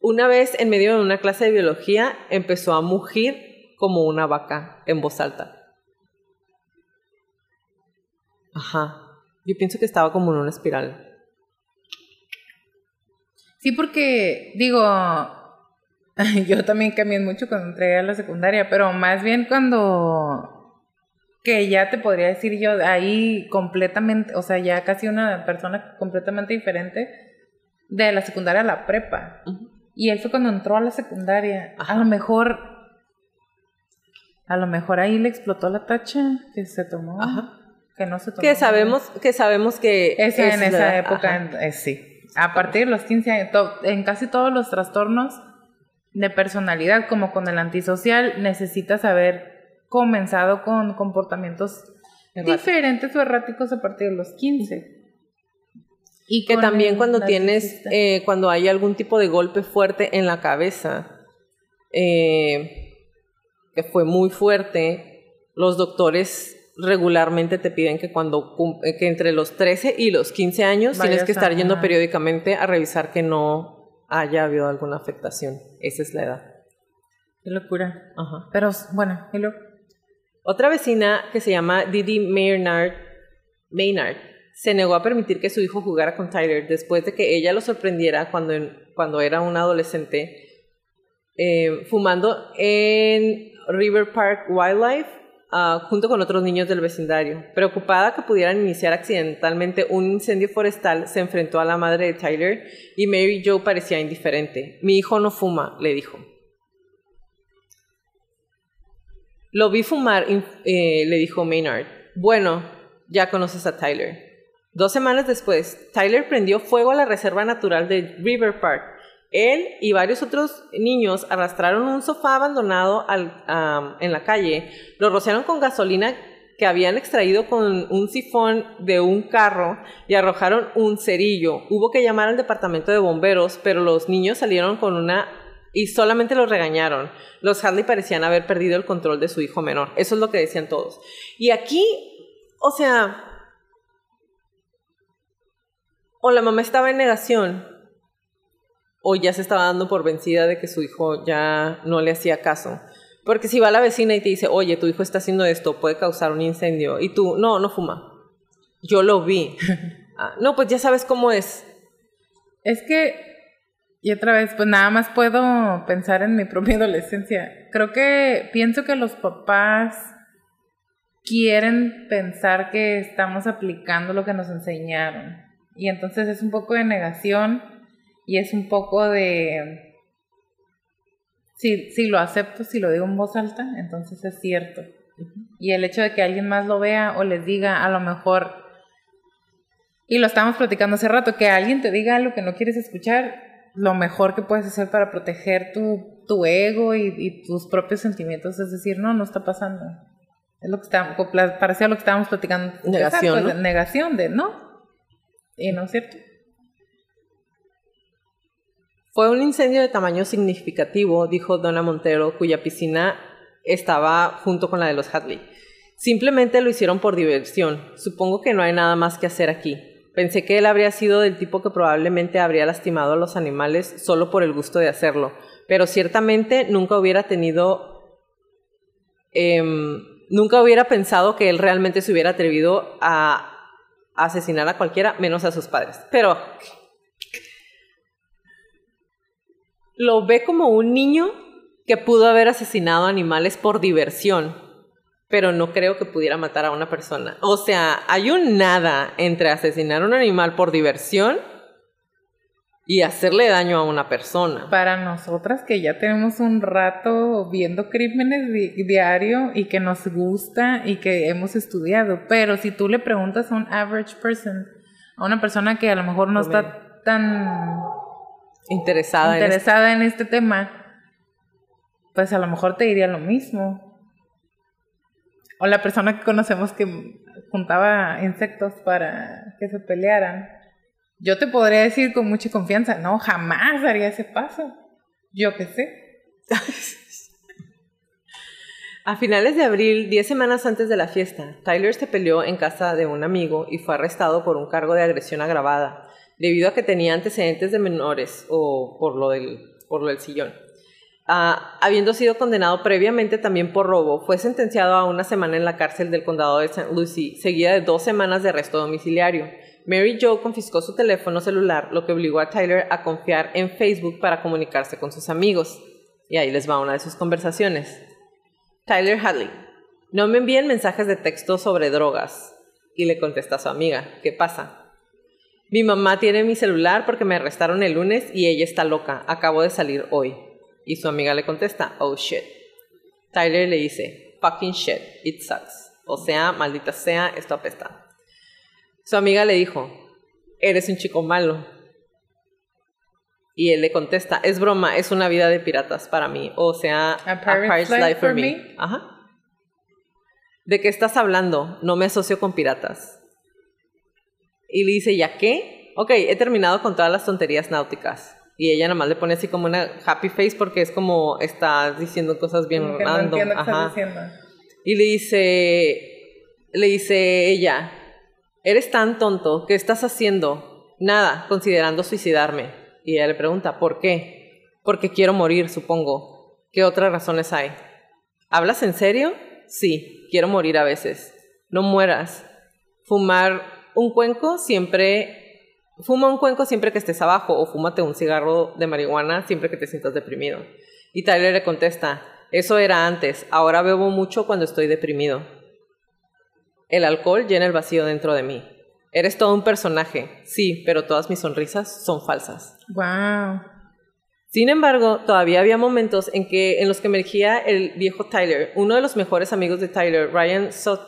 una vez en medio de una clase de biología empezó a mugir como una vaca en voz alta. Ajá. Yo pienso que estaba como en una espiral. Sí, porque, digo, yo también cambié mucho cuando entré a la secundaria, pero más bien cuando que ya te podría decir yo ahí completamente, o sea, ya casi una persona completamente diferente de la secundaria a la prepa. Ujú. Y él fue cuando entró a la secundaria. Ajá. A lo mejor, a lo mejor ahí le explotó la tacha que se tomó, Ajá. que no se tomó. Que sabemos que sabemos que Esa, en es esa la- época, en- eh, sí. A partir de los 15 años, to- en casi todos los trastornos de personalidad, como con el antisocial, necesitas haber comenzado con comportamientos diferentes o erráticos a partir de los 15. Y Que también cuando tienes, eh, cuando hay algún tipo de golpe fuerte en la cabeza, eh, que fue muy fuerte, los doctores regularmente te piden que cuando eh, que entre los 13 y los 15 años tienes que estar yendo periódicamente a revisar que no haya habido alguna afectación. Esa es la edad. Qué locura. Ajá. Pero bueno, luego- Otra vecina que se llama Didi Maynard, Maynard se negó a permitir que su hijo jugara con Tyler después de que ella lo sorprendiera cuando, cuando era un adolescente eh, fumando en River Park Wildlife ah, junto con otros niños del vecindario. Preocupada que pudieran iniciar accidentalmente un incendio forestal, se enfrentó a la madre de Tyler y Mary Jo parecía indiferente. Mi hijo no fuma, le dijo. Lo vi fumar, eh, le dijo Maynard. Bueno, ya conoces a Tyler. Dos semanas después, Tyler prendió fuego a la reserva natural de River Park. Él y varios otros niños arrastraron un sofá abandonado en la calle, lo rociaron con gasolina que habían extraído con un sifón de un carro y arrojaron un cerillo. Hubo que llamar al departamento de bomberos, pero los niños salieron con una y solamente los regañaron. Los Hadley parecían haber perdido el control de su hijo menor. Eso es lo que decían todos. Y aquí, o sea, o la mamá estaba en negación, o ya se estaba dando por vencida de que su hijo ya no le hacía caso. Porque si va la vecina y te dice, oye, tu hijo está haciendo esto, puede causar un incendio, y tú, no, no fuma. Yo lo vi. Ah, no, pues ya sabes cómo es. Es que, y otra vez, pues nada más puedo pensar en mi propia adolescencia. Creo que pienso que los papás quieren pensar que estamos aplicando lo que nos enseñaron. Y entonces es un poco de negación y es un poco de si, si lo acepto, si lo digo en voz alta, entonces es cierto. Y el hecho de que alguien más lo vea o les diga, a lo mejor, y lo estábamos platicando hace rato, que alguien te diga algo que no quieres escuchar, lo mejor que puedes hacer para proteger tu, tu ego y, tus propios sentimientos es decir, no, no está pasando. Es lo que está, parecía lo que estábamos platicando. Negación. Negación de no. Y no es cierto. Fue un incendio de tamaño significativo, dijo Donna Montero, cuya piscina estaba junto con la de los Hadley. Simplemente lo hicieron por diversión. Supongo que no hay nada más que hacer aquí. Pensé que él habría sido del tipo que probablemente habría lastimado a los animales solo por el gusto de hacerlo, pero ciertamente nunca hubiera tenido... Em, nunca hubiera pensado que él realmente se hubiera atrevido a asesinar a cualquiera, menos a sus padres. Pero lo ve como un niño que pudo haber asesinado animales por diversión, pero no creo que pudiera matar a una persona. O sea, hay un nada entre asesinar a un animal por diversión y hacerle daño a una persona. Para nosotras que ya tenemos un rato viendo crímenes diario y que nos gusta y que hemos estudiado, pero si tú le preguntas a un average person, a una persona que a lo mejor no está tan interesada, interesada en, este... tema, pues a lo mejor te diría lo mismo. O la persona que conocemos que juntaba insectos para que se pelearan. Yo te podría decir con mucha confianza, no, jamás haría ese paso. Yo qué sé. A finales de abril, diez semanas antes de la fiesta, Tyler se peleó en casa de un amigo y fue arrestado por un cargo de agresión agravada debido a que tenía antecedentes de menores o por lo del, por lo del sillón. Ah, habiendo sido condenado previamente también por robo, fue sentenciado a una semana en la cárcel del condado de St. Lucie, seguida de dos semanas de arresto domiciliario. Mary Jo confiscó su teléfono celular, lo que obligó a Tyler a confiar en Facebook para comunicarse con sus amigos. Y ahí les va una de sus conversaciones. Tyler Hadley, no me envíen mensajes de texto sobre drogas. Y le contesta a su amiga, ¿qué pasa? Mi mamá tiene mi celular porque me arrestaron el lunes y ella está loca. Acabo de salir hoy. Y su amiga le contesta, oh shit. Tyler le dice, fucking shit, it sucks. O sea, maldita sea, esto apesta. Su amiga le dijo, eres un chico malo. Y él le contesta, es broma, es una vida de piratas para mí. O sea, a pirate's, life, for me. Ajá. ¿De qué estás hablando? No me asocio con piratas. Y le dice, ¿ya qué? Ok, he terminado con todas las tonterías náuticas. Y ella nada más le pone así como una happy face porque es como está diciendo cosas bien random. Y le dice, le dice ella, eres tan tonto, ¿qué estás haciendo? Nada, considerando suicidarme. Y ella le pregunta, ¿por qué? Porque quiero morir, supongo. ¿Qué otras razones hay? ¿Hablas en serio? Sí, quiero morir a veces. No mueras. Fumar un cuenco siempre, fuma un cuenco siempre que estés abajo o fúmate un cigarro de marihuana siempre que te sientas deprimido. Y Tyler le contesta, eso era antes, ahora bebo mucho cuando estoy deprimido. El alcohol llena el vacío dentro de mí. Eres todo un personaje, sí, pero todas mis sonrisas son falsas. Wow. Sin embargo, todavía había momentos en, que, en los que emergía el viejo Tyler, uno de los mejores amigos de Tyler, Ryan, so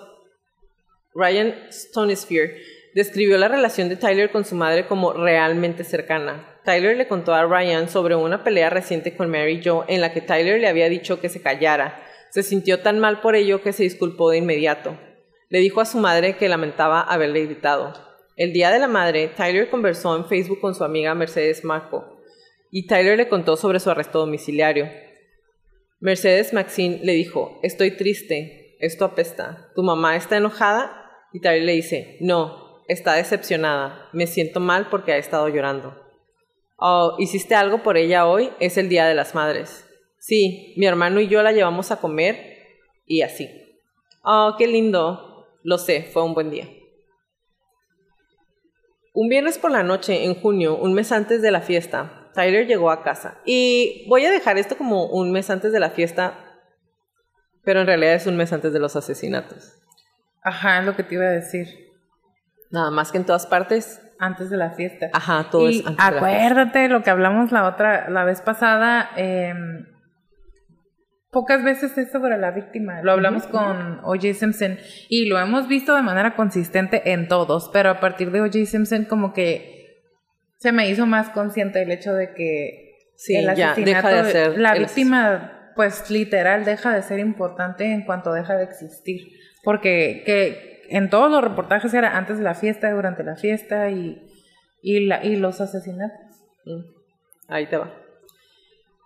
Ryan Stonesphere, describió la relación de Tyler con su madre como realmente cercana. Tyler le contó a Ryan sobre una pelea reciente con Mary Jo en la que Tyler le había dicho que se callara. Se sintió tan mal por ello que se disculpó de inmediato. Le dijo a su madre que lamentaba haberle gritado. El día de la madre, Tyler conversó en Facebook con su amiga Mercedes Marco y Tyler le contó sobre su arresto domiciliario. Mercedes Maxine le dijo, estoy triste, esto apesta, ¿tu mamá está enojada? Y Tyler le dice, no, está decepcionada, me siento mal porque ha estado llorando. Oh, ¿hiciste algo por ella hoy? Es el Día de las Madres. Sí, mi hermano y yo la llevamos a comer y así. Oh, qué lindo. Lo sé, fue un buen día. Un viernes por la noche, en junio, un mes antes de la fiesta, Tyler llegó a casa. Y voy a dejar esto como un mes antes de la fiesta, pero en realidad es un mes antes de los asesinatos. Ajá, lo que te iba a decir. Nada más que en todas partes. Antes de la fiesta. Ajá, todo y es antes acuérdate de lo que hablamos la otra, la vez pasada. Eh, pocas veces es sobre la víctima. Lo hablamos con O.J. Simpson y lo hemos visto de manera consistente en todos, pero a partir de O.J. Simpson como que se me hizo más consciente el hecho de que sí, el asesinato, de ser la víctima, pues literal, deja de ser importante en cuanto deja de existir. Porque que en todos los reportajes era antes de la fiesta, durante la fiesta y, y, la, y los asesinatos. Mm. Ahí te va.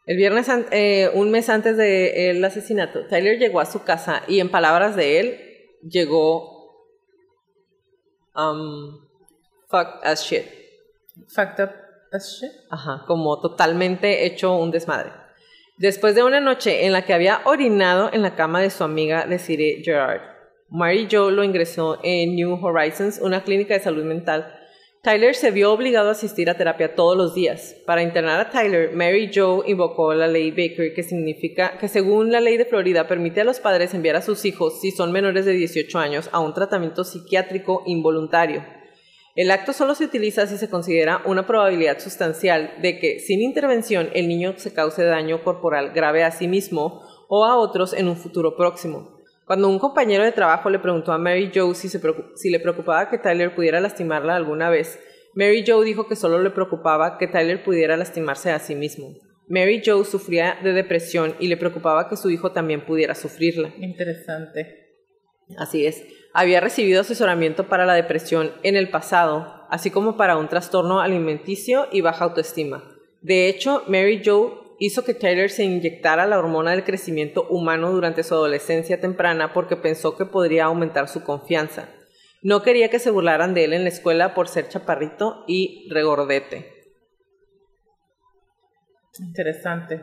El viernes, eh, un mes antes del asesinato, Tyler llegó a su casa y en palabras de él, llegó um, fucked as shit. Fucked up as shit. Ajá, como totalmente hecho un desmadre. Después de una noche en la que había orinado en la cama de su amiga Desiree Gerard, Mary Jo lo ingresó en New Horizons, una clínica de salud mental Tyler se vio obligado a asistir a terapia todos los días. Para internar a Tyler, Mary Jo invocó la ley Baker, que significa que según la ley de Florida permite a los padres enviar a sus hijos, si son menores de 18 años, a un tratamiento psiquiátrico involuntario. El acto solo se utiliza si se considera una probabilidad sustancial de que, sin intervención, el niño se cause daño corporal grave a sí mismo o a otros en un futuro próximo. Cuando un compañero de trabajo le preguntó a Mary Jo si, si le preocupaba que Tyler pudiera lastimarla alguna vez, Mary Jo dijo que solo le preocupaba que Tyler pudiera lastimarse a sí mismo. Mary Jo sufría de depresión y le preocupaba que su hijo también pudiera sufrirla. Interesante. Así es. Había recibido asesoramiento para la depresión en el pasado, así como para un trastorno alimenticio y baja autoestima. De hecho, Mary Jo hizo que Taylor se inyectara la hormona del crecimiento humano durante su adolescencia temprana porque pensó que podría aumentar su confianza. No quería que se burlaran de él en la escuela por ser chaparrito y regordete. Interesante.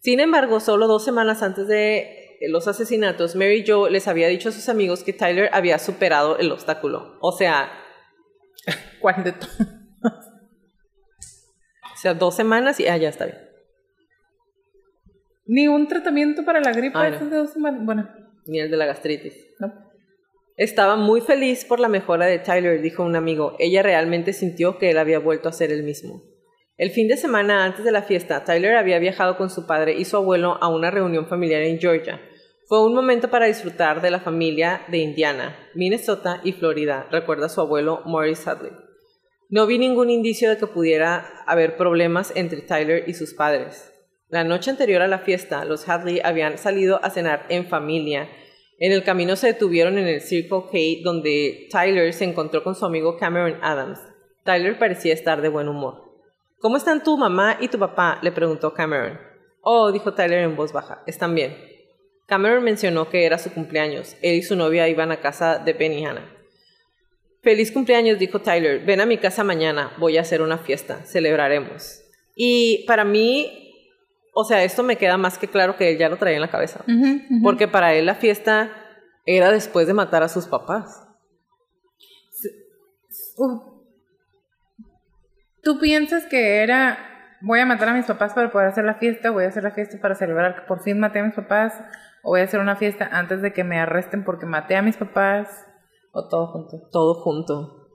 Sin embargo, solo dos semanas antes de los asesinatos, Mary Jo les había dicho a sus amigos que Tyler había superado el obstáculo. O sea, ¿cuál de O sea, dos semanas y ah, ya está bien. Ni un tratamiento para la gripe Ah, de dos semanas. Bueno, Ni el de la gastritis. no. Estaba muy feliz por la mejora de Tyler, dijo un amigo. Ella realmente sintió que él había vuelto a ser el mismo. El fin de semana antes de la fiesta, Tyler había viajado con su padre y su abuelo a una reunión familiar en Georgia. Fue un momento para disfrutar de la familia de Indiana, Minnesota y Florida, recuerda su abuelo Morris Hadley. No vi ningún indicio de que pudiera haber problemas entre Tyler y sus padres. La noche anterior a la fiesta, los Hadley habían salido a cenar en familia. En el camino se detuvieron en el Circle K, donde Tyler se encontró con su amigo Cameron Adams. Tyler parecía estar de buen humor. ¿Cómo están tu mamá y tu papá? le preguntó Cameron. Oh, dijo Tyler en voz baja, están bien. Cameron mencionó que era su cumpleaños. Él y su novia iban a casa de Ben y Hannah. Feliz cumpleaños, dijo Tyler. Ven a mi casa mañana. Voy a hacer una fiesta. Celebraremos. Y para mí, o sea, esto me queda más que claro que él ya lo traía en la cabeza. Porque para él la fiesta era después de matar a sus papás. Uh, ¿Tú piensas que era voy a matar a mis papás para poder hacer la fiesta, voy a hacer la fiesta para celebrar que por fin maté a mis papás, o voy a hacer una fiesta antes de que me arresten porque maté a mis papás, o todo junto? Todo junto.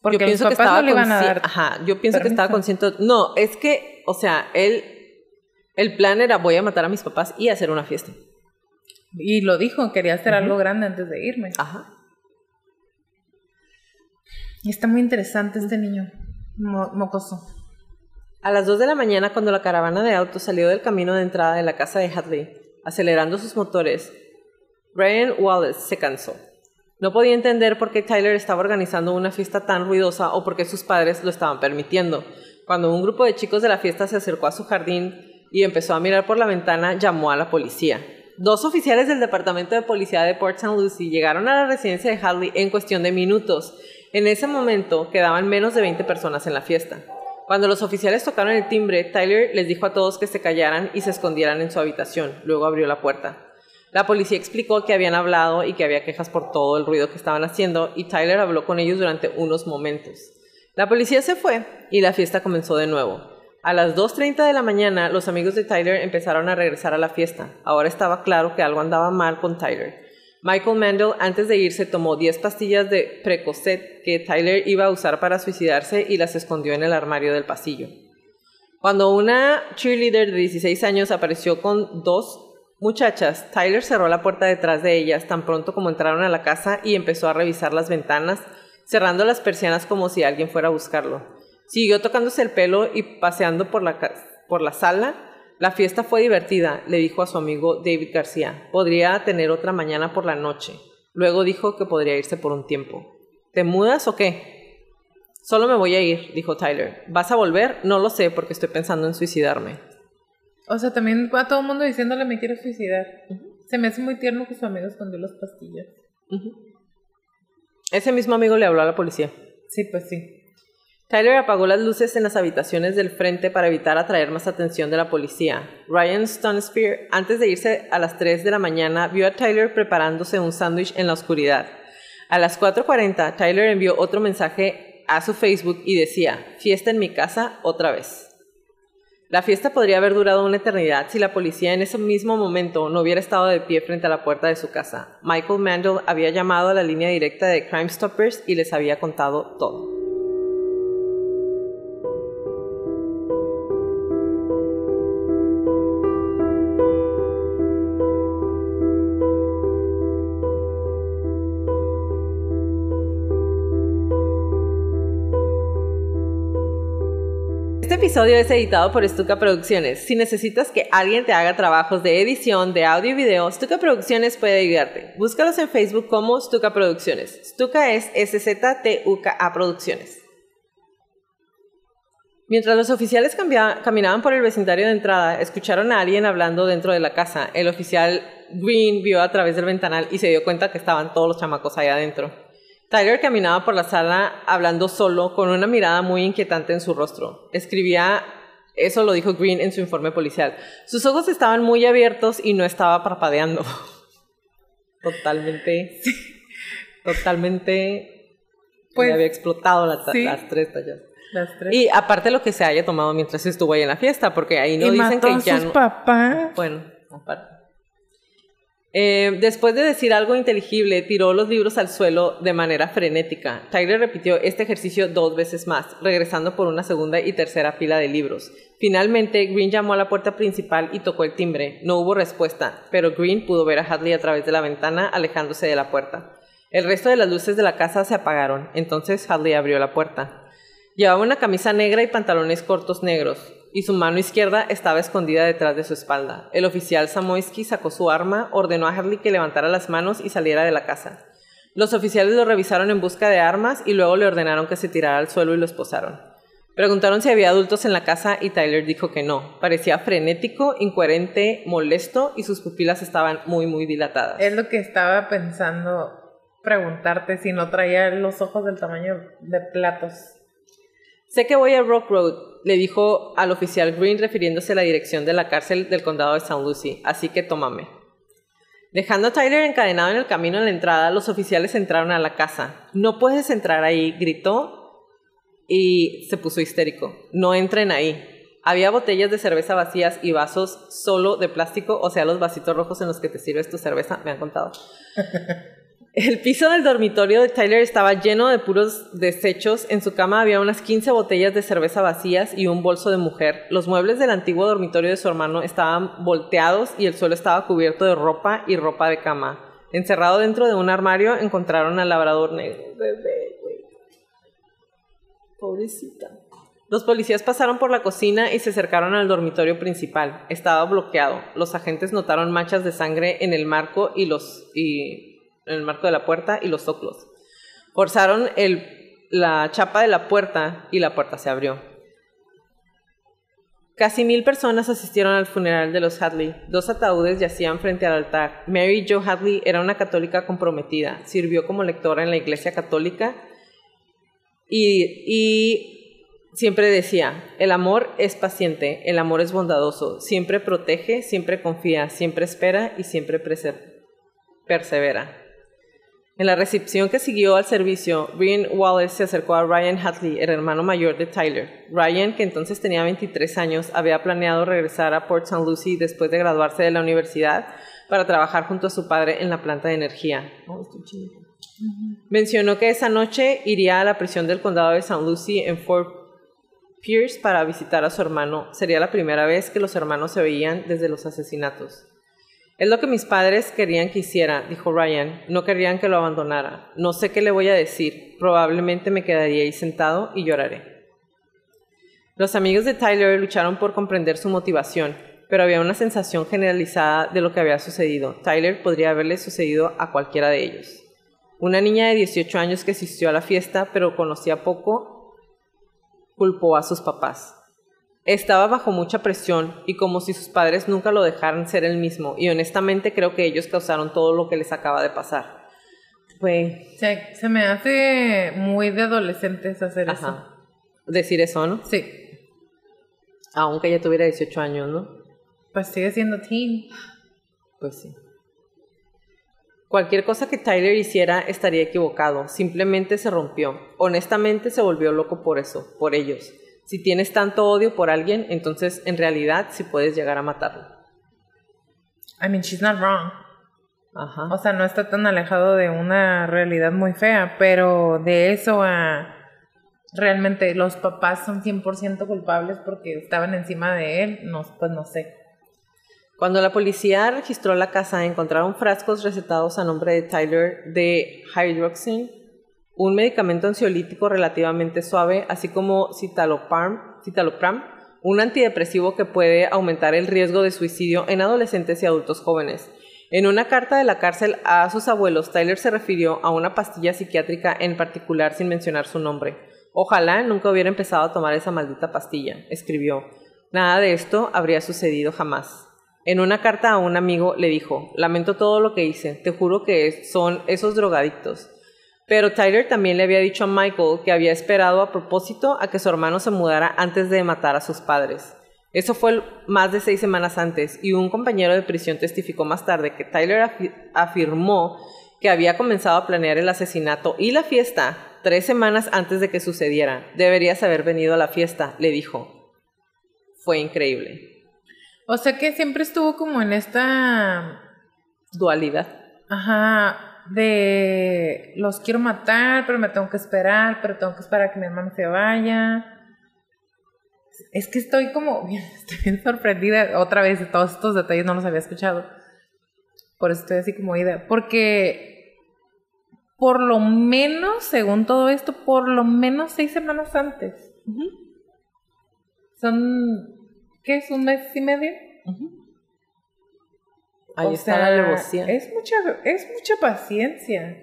Porque yo pienso que estaba no le iban a consci- dar Ajá, yo pienso que estaba consciente. No, es que, o sea, él. El plan era voy a matar a mis papás y hacer una fiesta. Y lo dijo, quería hacer algo grande antes de irme. Ajá. Y está muy interesante este niño. Mo- mocoso. A las 2 de la mañana, cuando la caravana de autos salió del camino de entrada de la casa de Hadley, acelerando sus motores, Brian Wallace se cansó. No podía entender por qué Tyler estaba organizando una fiesta tan ruidosa o por qué sus padres lo estaban permitiendo. Cuando un grupo de chicos de la fiesta se acercó a su jardín y empezó a mirar por la ventana, llamó a la policía. Dos oficiales del Departamento de Policía de Port St. Lucie llegaron a la residencia de Hadley en cuestión de minutos. En ese momento quedaban menos de 20 personas en la fiesta. Cuando los oficiales tocaron el timbre, Tyler les dijo a todos que se callaran y se escondieran en su habitación. Luego abrió la puerta. La policía explicó que habían hablado y que había quejas por todo el ruido que estaban haciendo y Tyler habló con ellos durante unos momentos. La policía se fue y la fiesta comenzó de nuevo. A las 2.30 de la mañana, los amigos de Tyler empezaron a regresar a la fiesta. Ahora estaba claro que algo andaba mal con Tyler. Michael Mandel, antes de irse, tomó 10 pastillas de Precocet que Tyler iba a usar para suicidarse y las escondió en el armario del pasillo. Cuando una cheerleader de 16 años apareció con dos muchachas, Tyler cerró la puerta detrás de ellas tan pronto como entraron a la casa y empezó a revisar las ventanas, cerrando las persianas como si alguien fuera a buscarlo. Siguió tocándose el pelo y paseando por la, por la sala. La fiesta fue divertida, le dijo a su amigo David García. Podría tener otra mañana por la noche. Luego dijo que podría irse por un tiempo. ¿Te mudas o qué? Solo me voy a ir, dijo Tyler. ¿Vas a volver? No lo sé porque estoy pensando en suicidarme. O sea, también va todo el mundo diciéndole me quiero suicidar. Se me hace muy tierno que su amigo escondió las pastillas. Ese mismo amigo le habló a la policía. Sí, pues sí. Tyler apagó las luces en las habitaciones del frente para evitar atraer más atención de la policía. Ryan Stonespear, antes de irse a las 3 de la mañana, vio a Tyler preparándose un sándwich en la oscuridad. A las 4.40, Tyler envió otro mensaje a su Facebook y decía, fiesta en mi casa otra vez. La fiesta podría haber durado una eternidad si la policía en ese mismo momento no hubiera estado de pie frente a la puerta de su casa. Michael Mandel había llamado a la línea directa de Crime Stoppers y les había contado todo. Episodio es editado por Stuka Producciones. Si necesitas que alguien te haga trabajos de edición, de audio y video, Stuka Producciones puede ayudarte. Búscalos en Facebook como Stuka Producciones. Stuka es S-Z-T-U-K-A Producciones. Mientras los oficiales caminaban por el vecindario de entrada, escucharon a alguien hablando dentro de la casa. El oficial Green vio a través del ventanal y se dio cuenta que estaban todos los chamacos ahí adentro. Tyler caminaba por la sala hablando solo, con una mirada muy inquietante en su rostro. Escribía, eso lo dijo Green en su informe policial. Sus ojos estaban muy abiertos y no estaba parpadeando. Totalmente. Totalmente. Pues, le había explotado la ta- sí. las tres tallas. Las tres. Y aparte lo que se haya tomado mientras estuvo ahí en la fiesta, porque ahí no Y dicen mató que a ya sus no. papás. Bueno, aparte. Eh, después de decir algo inteligible, tiró los libros al suelo de manera frenética. Tyler repitió este ejercicio dos veces más, regresando por una segunda y tercera pila de libros. Finalmente, Green llamó a la puerta principal y tocó el timbre. No hubo respuesta, pero Green pudo ver a Hadley a través de la ventana alejándose de la puerta. El resto de las luces de la casa se apagaron, entonces Hadley abrió la puerta. Llevaba una camisa negra y pantalones cortos negros, y su mano izquierda estaba escondida detrás de su espalda. El oficial Samoisky sacó su arma, ordenó a Hadley que levantara las manos y saliera de la casa. Los oficiales lo revisaron en busca de armas y luego le ordenaron que se tirara al suelo y lo esposaron. Preguntaron si había adultos en la casa y Tyler dijo que no. Parecía frenético, incoherente, molesto y sus pupilas estaban muy, muy dilatadas. Es lo que estaba pensando preguntarte si no traía los ojos del tamaño de platos. Sé que voy a Rock Road, le dijo al oficial Green refiriéndose a la dirección de la cárcel del condado de St. Lucie, así que tómame. Dejando a Tyler encadenado en el camino a la entrada, los oficiales entraron a la casa. No puedes entrar ahí, gritó y se puso histérico. No entren ahí. Había botellas de cerveza vacías y vasos solo de plástico, o sea, los vasitos rojos en los que te sirves tu cerveza, me han contado. El piso del dormitorio de Tyler estaba lleno de puros desechos. En su cama había unas 15 botellas de cerveza vacías y un bolso de mujer. Los muebles del antiguo dormitorio de su hermano estaban volteados y el suelo estaba cubierto de ropa y ropa de cama. Encerrado dentro de un armario encontraron al labrador negro. Bebé, güey. Pobrecita. Los policías pasaron por la cocina y se acercaron al dormitorio principal. Estaba bloqueado. Los agentes notaron manchas de sangre en el marco y los y en el marco de la puerta y los soclos. Forzaron el, la chapa de la puerta y la puerta se abrió. Casi mil personas asistieron al funeral de los Hadley. Dos ataúdes yacían frente al altar. Mary Jo Hadley era una católica comprometida. Sirvió como lectora en la iglesia católica y, y siempre decía, el amor es paciente, el amor es bondadoso, siempre protege, siempre confía, siempre espera y siempre persevera. En la recepción que siguió al servicio, Ryan Wallace se acercó a Ryan Hadley, el hermano mayor de Tyler. Ryan, que entonces tenía 23 años, había planeado regresar a Port St. Lucie después de graduarse de la universidad para trabajar junto a su padre en la planta de energía. Oh, Mencionó que esa noche iría a la prisión del condado de St. Lucie en Fort Pierce para visitar a su hermano. Sería la primera vez que los hermanos se veían desde los asesinatos. Es lo que mis padres querían que hiciera, dijo Ryan. No querían que lo abandonara. No sé qué le voy a decir. Probablemente me quedaría ahí sentado y lloraré. Los amigos de Tyler lucharon por comprender su motivación, pero había una sensación generalizada de lo que había sucedido. Tyler podría haberle sucedido a cualquiera de ellos. Una niña de 18 años que asistió a la fiesta, pero conocía poco, culpó a sus papás. Estaba bajo mucha presión y como si sus padres nunca lo dejaran ser el mismo, y honestamente creo que ellos causaron todo lo que les acaba de pasar. Fue... Se, se me hace muy de adolescentes hacer eso. Decir eso, ¿no? Sí. Aunque ella tuviera 18 años, ¿no? Pues sigue siendo teen. Pues sí. Cualquier cosa que Tyler hiciera estaría equivocado. Simplemente se rompió. Honestamente se volvió loco por eso, por ellos. Si tienes tanto odio por alguien, entonces en realidad sí puedes llegar a matarlo. I mean, she's not wrong. Ajá. O sea, no está tan alejado de una realidad muy fea, pero de eso a realmente los papás son 100% culpables porque estaban encima de él, no, pues no sé. Cuando la policía registró la casa, encontraron frascos recetados a nombre de Tyler de hydroxin un medicamento ansiolítico relativamente suave, así como citalopram, un antidepresivo que puede aumentar el riesgo de suicidio en adolescentes y adultos jóvenes. En una carta de la cárcel a sus abuelos, Tyler se refirió a una pastilla psiquiátrica en particular sin mencionar su nombre. Ojalá nunca hubiera empezado a tomar esa maldita pastilla, escribió. Nada de esto habría sucedido jamás. En una carta a un amigo le dijo, lamento todo lo que hice, te juro que son esos drogadictos. Pero Tyler también le había dicho a Michael que había esperado a propósito a que su hermano se mudara antes de matar a sus padres. Eso fue más de seis semanas antes y un compañero de prisión testificó más tarde que Tyler afirmó que había comenzado a planear el asesinato y la fiesta tres semanas antes de que sucediera. Deberías haber venido a la fiesta, le dijo. Fue increíble. O sea que siempre estuvo como en esta dualidad. Ajá, de los quiero matar, pero me tengo que esperar, pero tengo que esperar a que mi hermano se vaya. Es que estoy como, estoy bien sorprendida otra vez de todos estos detalles, no los había escuchado. Por eso estoy así como idea. Porque por lo menos, según todo esto, por lo menos seis semanas antes. Son, ¿qué es? ¿Un mes y medio? Ahí está la alevosía. Es mucha, es mucha paciencia.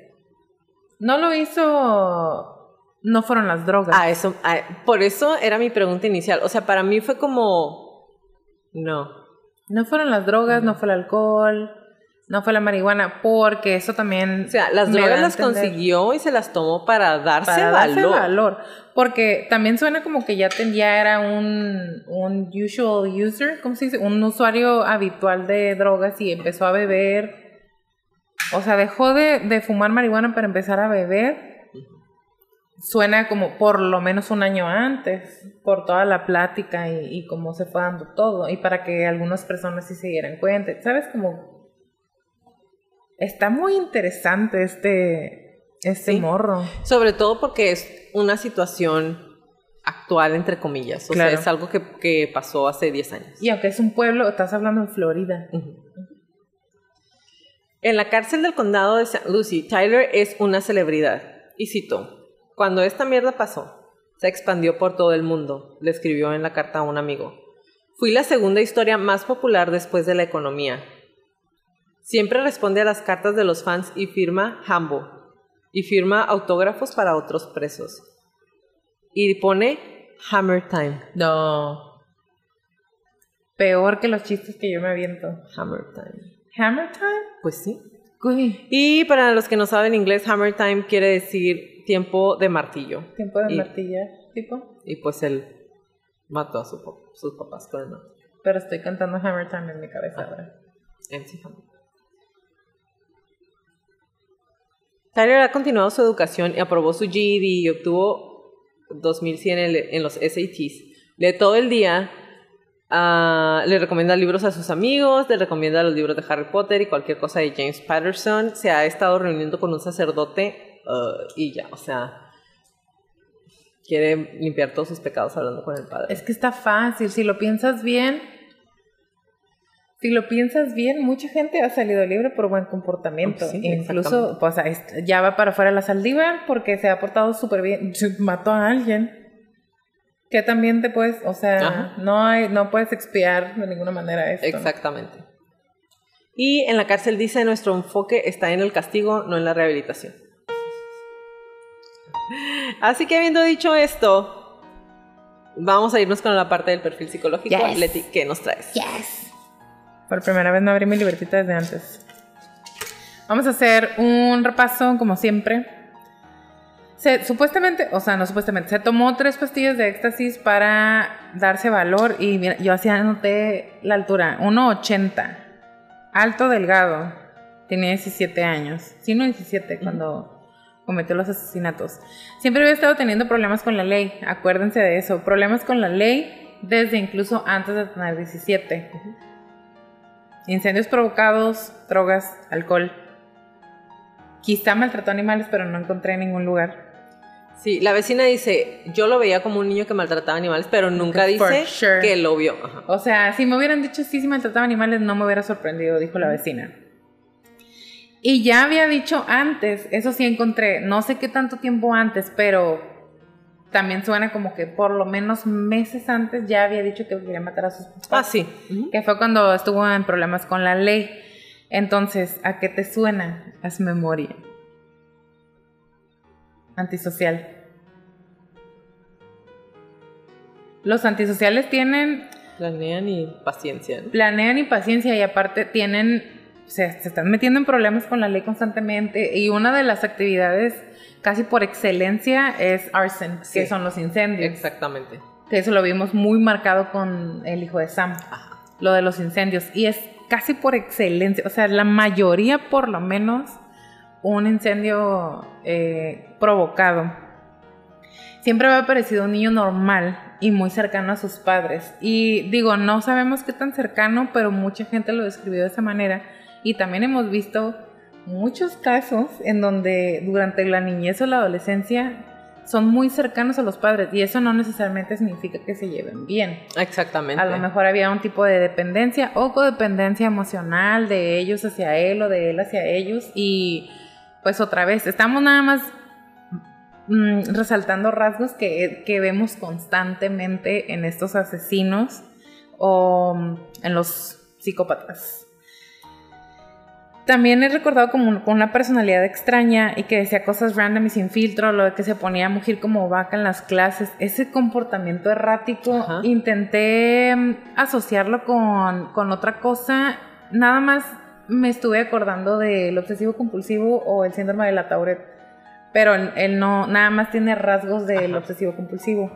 No lo hizo. No fueron las drogas. Ah, eso. Ah, por eso era mi pregunta inicial. O sea, para mí fue como. No. No fueron las drogas, no fue el alcohol no fue la marihuana, porque eso también... O sea, las drogas las consiguió y se las tomó para darse para valor. Darse valor. Porque también suena como que ya, ya era un, un usual user, ¿cómo se dice? Un usuario habitual de drogas y empezó a beber. O sea, dejó de, de fumar marihuana para empezar a beber. Suena como por lo menos un año antes, por toda la plática y, y cómo se fue dando todo. Y para que algunas personas sí se dieran cuenta. ¿Sabes? Como Está muy interesante este, este Sí. morro. Sobre todo porque es una situación actual, entre comillas. O Claro. sea, es algo que, que pasó hace 10 años. Y aunque es un pueblo, estás hablando en Florida. En la cárcel del condado de St. Lucie, Tyler es una celebridad. Y cito, cuando esta mierda pasó, se expandió por todo el mundo, le escribió en la carta a un amigo. Fui la segunda historia más popular después de la economía. Siempre responde a las cartas de los fans y firma Hambo. Y firma autógrafos para otros presos. Y pone Hammer Time. No. Peor que los chistes que yo me aviento. Hammer Time. Hammer time? Pues sí. Uy, Y para los que no saben inglés, Hammer Time quiere decir tiempo de martillo. tiempo de Y- martillar, tipo. Y pues él mató a su sus papás con el martillo. Pero estoy cantando Hammer time en mi cabeza ahora. MC Hammer. Tyler ha continuado su educación y aprobó su GED y obtuvo 2100 en, los SATs. Lee todo el día, ah, le recomienda libros a sus amigos, le recomienda los libros de Harry Potter y cualquier cosa de James Patterson. Se ha estado reuniendo con un sacerdote ah, y ya, o sea, quiere limpiar todos sus pecados hablando con el padre. Es que está fácil, si lo piensas bien. Si lo piensas bien, mucha gente ha salido libre por buen comportamiento. Sí, Incluso, pues ya va para afuera la Saldívar porque se ha portado súper bien. Mató a alguien. Que también te puedes, o sea, Ajá. no hay, no puedes expiar de ninguna manera esto. Exactamente. Y en la cárcel dice, nuestro enfoque está en el castigo, no en la rehabilitación. Así que habiendo dicho esto, vamos a irnos con la parte del perfil psicológico. Yes. Leti, ¿qué nos traes? Yes. Por primera vez no abrí mi libretita desde antes. Vamos a hacer un repaso, como siempre. Se, supuestamente, o sea, no supuestamente, se tomó tres pastillas de éxtasis para darse valor y mira, yo así anoté la altura, 1,80, alto, delgado, tenía 17 años, sí, no 17 cuando cometió los asesinatos. Siempre había estado teniendo problemas con la ley, acuérdense de eso, problemas con la ley desde incluso antes de tener 17. Incendios provocados, drogas, alcohol. Quizá maltrató animales, pero no encontré en ningún lugar. Sí, la vecina dice, yo lo veía como un niño que maltrataba animales, pero nunca dice sure. que lo vio. Ajá. O sea, si me hubieran dicho sí, sí maltrataba animales, no me hubiera sorprendido, dijo la vecina. Y ya había dicho antes, eso sí encontré, no sé qué tanto tiempo antes, pero también suena como que por lo menos meses antes ya había dicho que quería matar a sus papás. Ah, sí. Que fue cuando estuvo en problemas con la ley. Entonces, ¿a qué te suena? Haz memoria. Antisocial. Los antisociales tienen, Planean y paciencia. ¿no? planean y paciencia y aparte tienen, se, se están metiendo en problemas con la ley constantemente y una de las actividades casi por excelencia es arson, Sí. que son los incendios. Exactamente. Que eso lo vimos muy marcado con el hijo de Sam. Ajá. lo de los incendios y es casi por excelencia, o sea, la mayoría por lo menos un incendio eh, provocado. Siempre me ha parecido un niño normal y muy cercano a sus padres. Y digo, no sabemos qué tan cercano, pero mucha gente lo describió de esa manera. Y también hemos visto muchos casos en donde durante la niñez o la adolescencia son muy cercanos a los padres y eso no necesariamente significa que se lleven bien. Exactamente. A lo mejor había un tipo de dependencia o codependencia emocional de ellos hacia él o de él hacia ellos. Y pues otra vez, estamos nada más mm, resaltando rasgos que, que vemos constantemente en estos asesinos o mm, en los psicópatas. También he recordado como con una personalidad extraña y que decía cosas random y sin filtro, lo de que se ponía a mugir como vaca en las clases. Ese comportamiento errático, Ajá. intenté mm, asociarlo con, con otra cosa. Nada más me estuve acordando del obsesivo compulsivo o el síndrome de la Tourette. Pero él, él no, nada más tiene rasgos del Ajá. obsesivo compulsivo.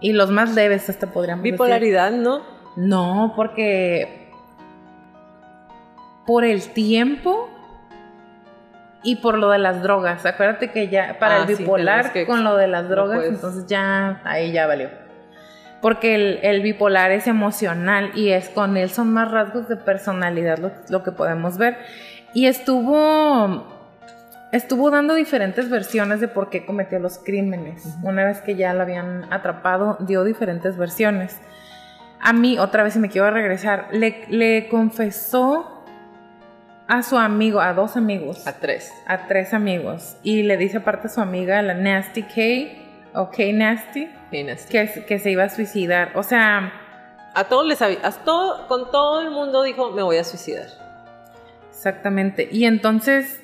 Y los más leves hasta decir. Bipolaridad, ¿no? No, porque por el tiempo y por lo de las drogas. Acuérdate que ya para Ah, el sí, bipolar tenemos que- con lo de las no drogas, puedes. entonces ya ahí ya valió. Porque el, el bipolar es emocional y es con él son más rasgos de personalidad lo, lo que podemos ver. y estuvo estuvo dando diferentes versiones de por qué cometió los crímenes. Una vez que ya lo habían atrapado, dio diferentes versiones. A mí, otra vez, si me quiero regresar, le, le confesó a su amigo, a dos amigos. A tres. A tres amigos. Y le dice aparte a su amiga, la Nasty K, o K Nasty, Nasty. Que, que se iba a suicidar. O sea... A todos les había, todo, con todo el mundo dijo, me voy a suicidar. Exactamente. Y entonces,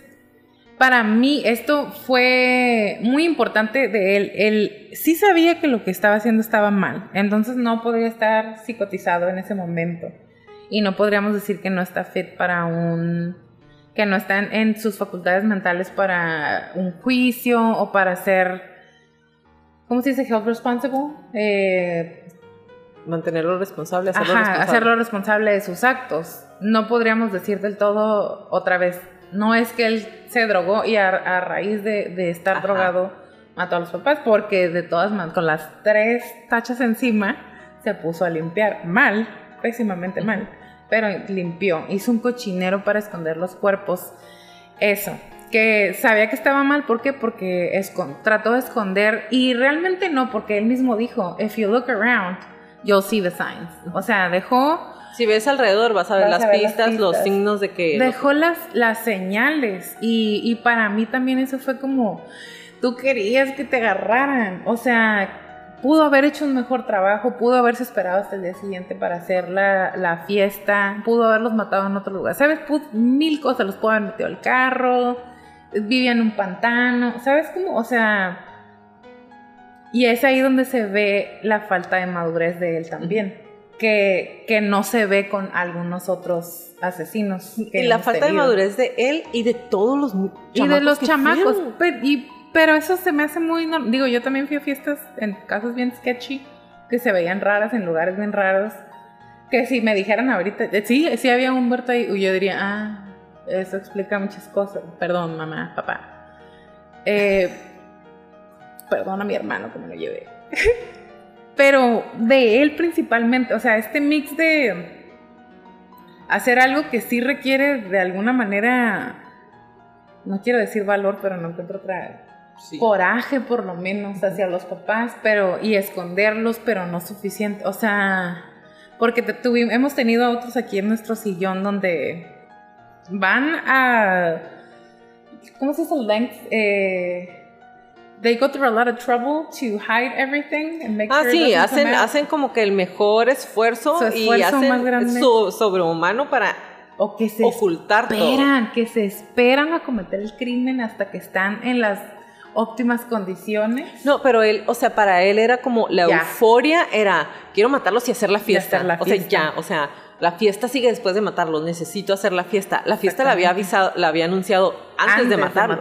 para mí, esto fue muy importante de él. Él sí sabía que lo que estaba haciendo estaba mal. Entonces no podría estar psicotizado en ese momento y no podríamos decir que no está fit para un que no está en, sus facultades mentales para un juicio o para ser ¿cómo se dice? health responsible eh, mantenerlo responsable hacerlo ajá, responsable. hacerlo responsable de sus actos. No podríamos decir del todo otra vez no es que él se drogó y a, raíz de, estar drogado mató a los papás porque de todas maneras con las tres tachas encima se puso a limpiar mal pésimamente mal, pero limpió, hizo un cochinero para esconder los cuerpos. Eso, que sabía que estaba mal, ¿por qué? Porque trató de esconder y realmente no, porque él mismo dijo, if you look around, you'll see the signs. O sea, dejó... Si ves alrededor vas a ver, las, pistas, los signos de que... Dejó las, las señales y, y para mí también eso fue como, tú querías que te agarraran. O sea, pudo haber hecho un mejor trabajo, pudo haberse esperado hasta el día siguiente para hacer la, fiesta, pudo haberlos matado en otro lugar, ¿sabes? mil cosas, los pudo haber metido al carro, vivía en un pantano, ¿sabes cómo? O sea, y es ahí donde se ve la falta de madurez de él también, que, que no se ve con algunos otros asesinos. y la falta de madurez de él y de todos los chamacos. Y de los chamacos. y pero eso se me hace muy... Digo, yo también fui a fiestas en casos bien sketchy, que se veían raras, en lugares bien raros, que si me dijeran ahorita, eh, sí, sí había un muerto ahí, yo diría, ah, eso explica muchas cosas. Perdón, mamá, papá. Eh, perdón a mi hermano que me lo llevé. Pero de él principalmente, o sea, este mix de hacer algo que sí requiere de alguna manera, no quiero decir valor, pero no encuentro otra coraje por lo menos hacia los papás, pero y esconderlos, pero no suficiente, o sea, porque tuvimos, hemos tenido a otros aquí en nuestro sillón donde van a ¿cómo se dice length? Eh, they go through a lot of trouble to hide everything and make ah, sí, hacen, hacen como que el mejor esfuerzo, y hacen sobrehumano para o que se ocultar esperan, que se esperan a cometer el crimen hasta que están en las óptimas condiciones. No, pero él, o sea, para él era como la euforia era, quiero matarlos y hacer la fiesta. O sea, ya, o sea, la fiesta sigue después de matarlos, necesito hacer la fiesta. La fiesta la había avisado, la había anunciado antes, de matarlos. De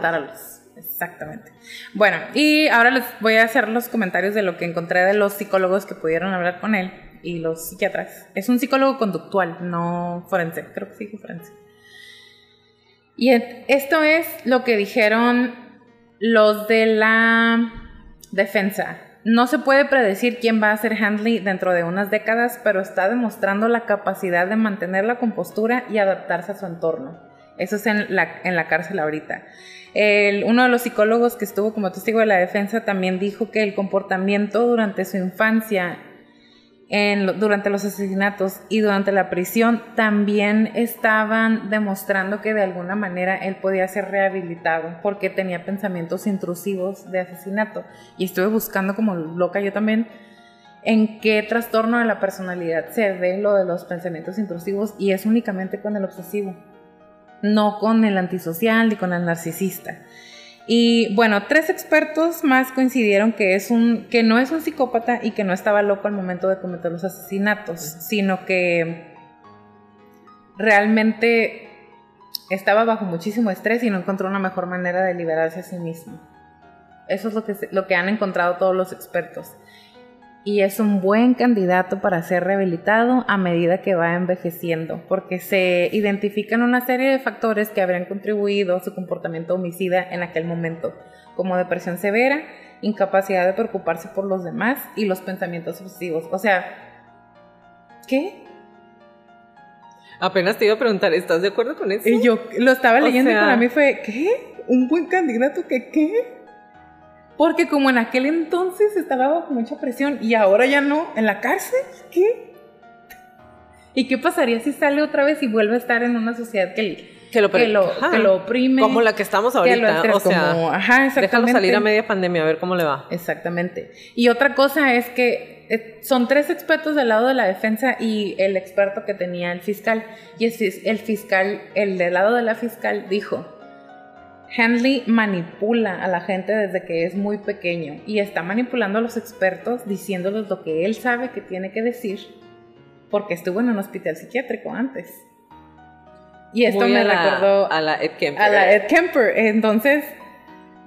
Exactamente. Bueno, y ahora les voy a hacer los comentarios de lo que encontré de los psicólogos que pudieron hablar con él y los psiquiatras. Es un psicólogo conductual, no forense, creo que sí forense. Y esto es lo que dijeron los de la defensa. No se puede predecir quién va a ser Handley dentro de unas décadas, pero está demostrando la capacidad de mantener la compostura y adaptarse a su entorno. Eso es en la, en la cárcel ahorita. uno de los psicólogos que estuvo como testigo de la defensa también dijo que el comportamiento durante su infancia durante los asesinatos y durante la prisión también estaban demostrando que de alguna manera él podía ser rehabilitado porque tenía pensamientos intrusivos de asesinato. Y estuve buscando como loca yo también en qué trastorno de la personalidad se ve lo de los pensamientos intrusivos y es únicamente con el obsesivo, no con el antisocial ni con el narcisista. Y bueno, tres expertos más coincidieron que, es un, que no es un psicópata y que no estaba loco al momento de cometer los asesinatos, sino que realmente estaba bajo muchísimo estrés y no encontró una mejor manera de liberarse a sí mismo. Eso es lo que, lo que han encontrado todos los expertos y es un buen candidato para ser rehabilitado a medida que va envejeciendo, porque se identifican una serie de factores que habrían contribuido a su comportamiento homicida en aquel momento, como depresión severa, incapacidad de preocuparse por los demás y los pensamientos obsesivos. O sea, ¿qué? Apenas te iba a preguntar, ¿estás de acuerdo con eso? Y yo lo estaba O leyendo y para mí fue, ¿qué? ¿Un buen candidato que qué? Porque como en aquel entonces estaba bajo mucha presión y ahora ya no, en la cárcel, ¿qué? ¿Y qué pasaría si sale otra vez y vuelve a estar en una sociedad que, que lo, que lo, que lo oprime? Como la que estamos que lo ahorita, o sea, como- ajá, déjalo salir a media pandemia a ver cómo le va. Exactamente. Y otra cosa es que eh, son tres expertos del lado de la defensa y el experto que tenía el fiscal. Y el fiscal, el del lado de la fiscal dijo, Henley manipula a la gente desde que es muy pequeño y está manipulando a los expertos diciéndoles lo que él sabe que tiene que decir porque estuvo en un hospital psiquiátrico antes. Y esto Muy me a la- recordó a la Ed Kemper. a la Ed Kemper. Entonces,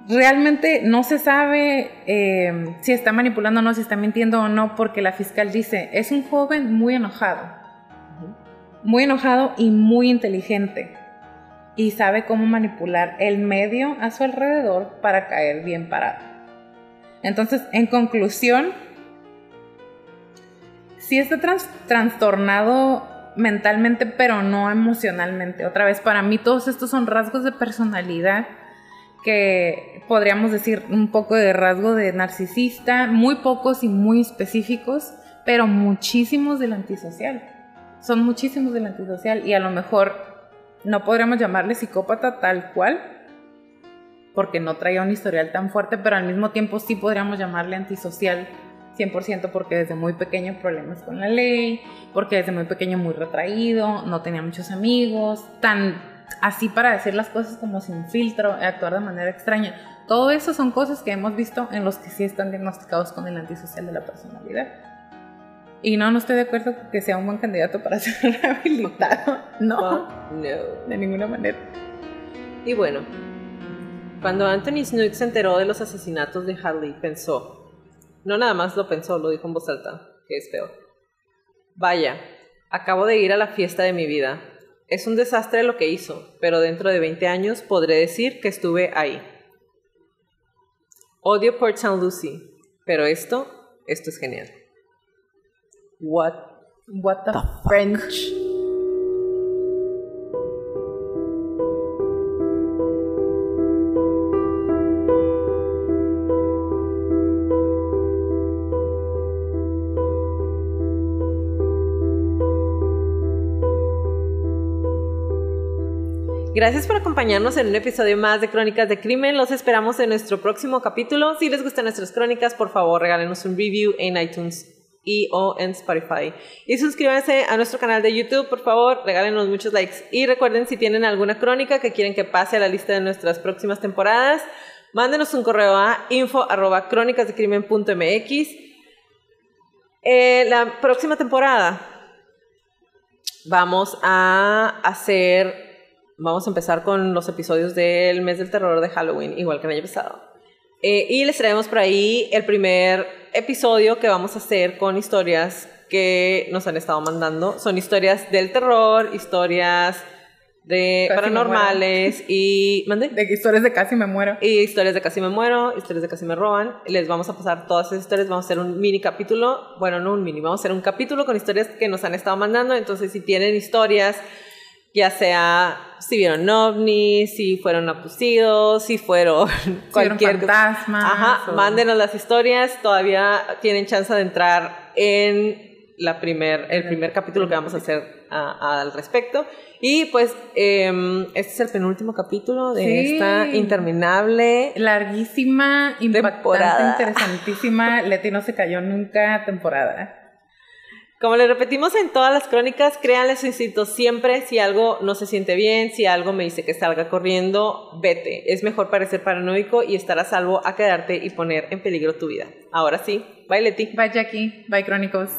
realmente no se sabe eh, si está manipulando o no, si está mintiendo o no, porque la fiscal dice, es un joven muy enojado, muy enojado y muy inteligente. Y sabe cómo manipular el medio a su alrededor para caer bien parado. Entonces, en conclusión, sí está trans- trastornado mentalmente, pero no emocionalmente. Otra vez, para mí todos estos son rasgos de personalidad que podríamos decir un poco de rasgo de narcisista, muy pocos y muy específicos, pero muchísimos del antisocial. Son muchísimos del antisocial y a lo mejor no podríamos llamarle psicópata tal cual, porque no traía un historial tan fuerte, pero al mismo tiempo sí podríamos llamarle antisocial 100% porque desde muy pequeño problemas con la ley, porque desde muy pequeño muy retraído, no tenía muchos amigos, tan así para decir las cosas como sin filtro, actuar de manera extraña. Todo eso son cosas que hemos visto en los que sí están diagnosticados con el antisocial de la personalidad. Y no, no estoy de acuerdo que sea un buen candidato para ser rehabilitado. No, No. de ninguna manera. Y bueno, cuando Anthony Snook se enteró de los asesinatos de Harley, pensó, no nada más lo pensó, lo dijo en voz alta, que es peor. Vaya, acabo de ir a la fiesta de mi vida. Es un desastre lo que hizo, pero dentro de 20 años podré decir que estuve ahí. Odio Port St. Lucie, pero esto, esto es genial. What? What the, French. Gracias por acompañarnos en un episodio más de Crónicas de Crimen. Los esperamos en nuestro próximo capítulo. Si les gustan nuestras crónicas, por favor, regálenos un review en iTunes y o en Spotify. Y suscríbanse a nuestro canal de YouTube, por favor, regálenos muchos likes. Y recuerden, si tienen alguna crónica que quieren que pase a la lista de nuestras próximas temporadas, mándenos un correo a info. Eh, la próxima temporada vamos a hacer Vamos a empezar con los episodios del mes del terror de Halloween, igual que el año pasado. Eh, y les traemos por ahí el primer episodio que vamos a hacer con historias que nos han estado mandando. Son historias del terror, historias de Casi paranormales y... ¿Mande? De historias de casi me muero. Y historias de casi me muero, historias de casi me roban. Les vamos a pasar todas esas historias. Vamos a hacer un mini capítulo. Bueno, no un mini, vamos a hacer un capítulo con historias que nos han estado mandando. Entonces, si tienen historias, ya sea si vieron ovnis, si fueron abducidos, si fueron cualquier fantasmas, Ajá, o- mándenos las historias. Todavía tienen chance de entrar en la primer, el primer capítulo que vamos a hacer a- al respecto. Y pues em, este es el penúltimo capítulo de Sí. esta interminable Larguísima, impactante, Temporada. interesantísima. Leti no se cayó nunca temporada. Como le repetimos en todas las crónicas, créanle su instinto siempre. Si algo no se siente bien, si algo me dice que salga corriendo, vete. Es mejor parecer paranoico y estar a salvo a quedarte y poner en peligro tu vida. Ahora sí, bye Leti. Bye Jackie, bye Crónicos.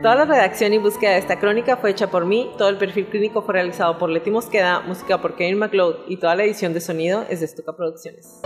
Toda la redacción y búsqueda de esta crónica fue hecha por mí, todo el perfil clínico fue realizado por Leti Mosqueda, música por Kevin McLeod y toda la edición de sonido es de Estuca Producciones.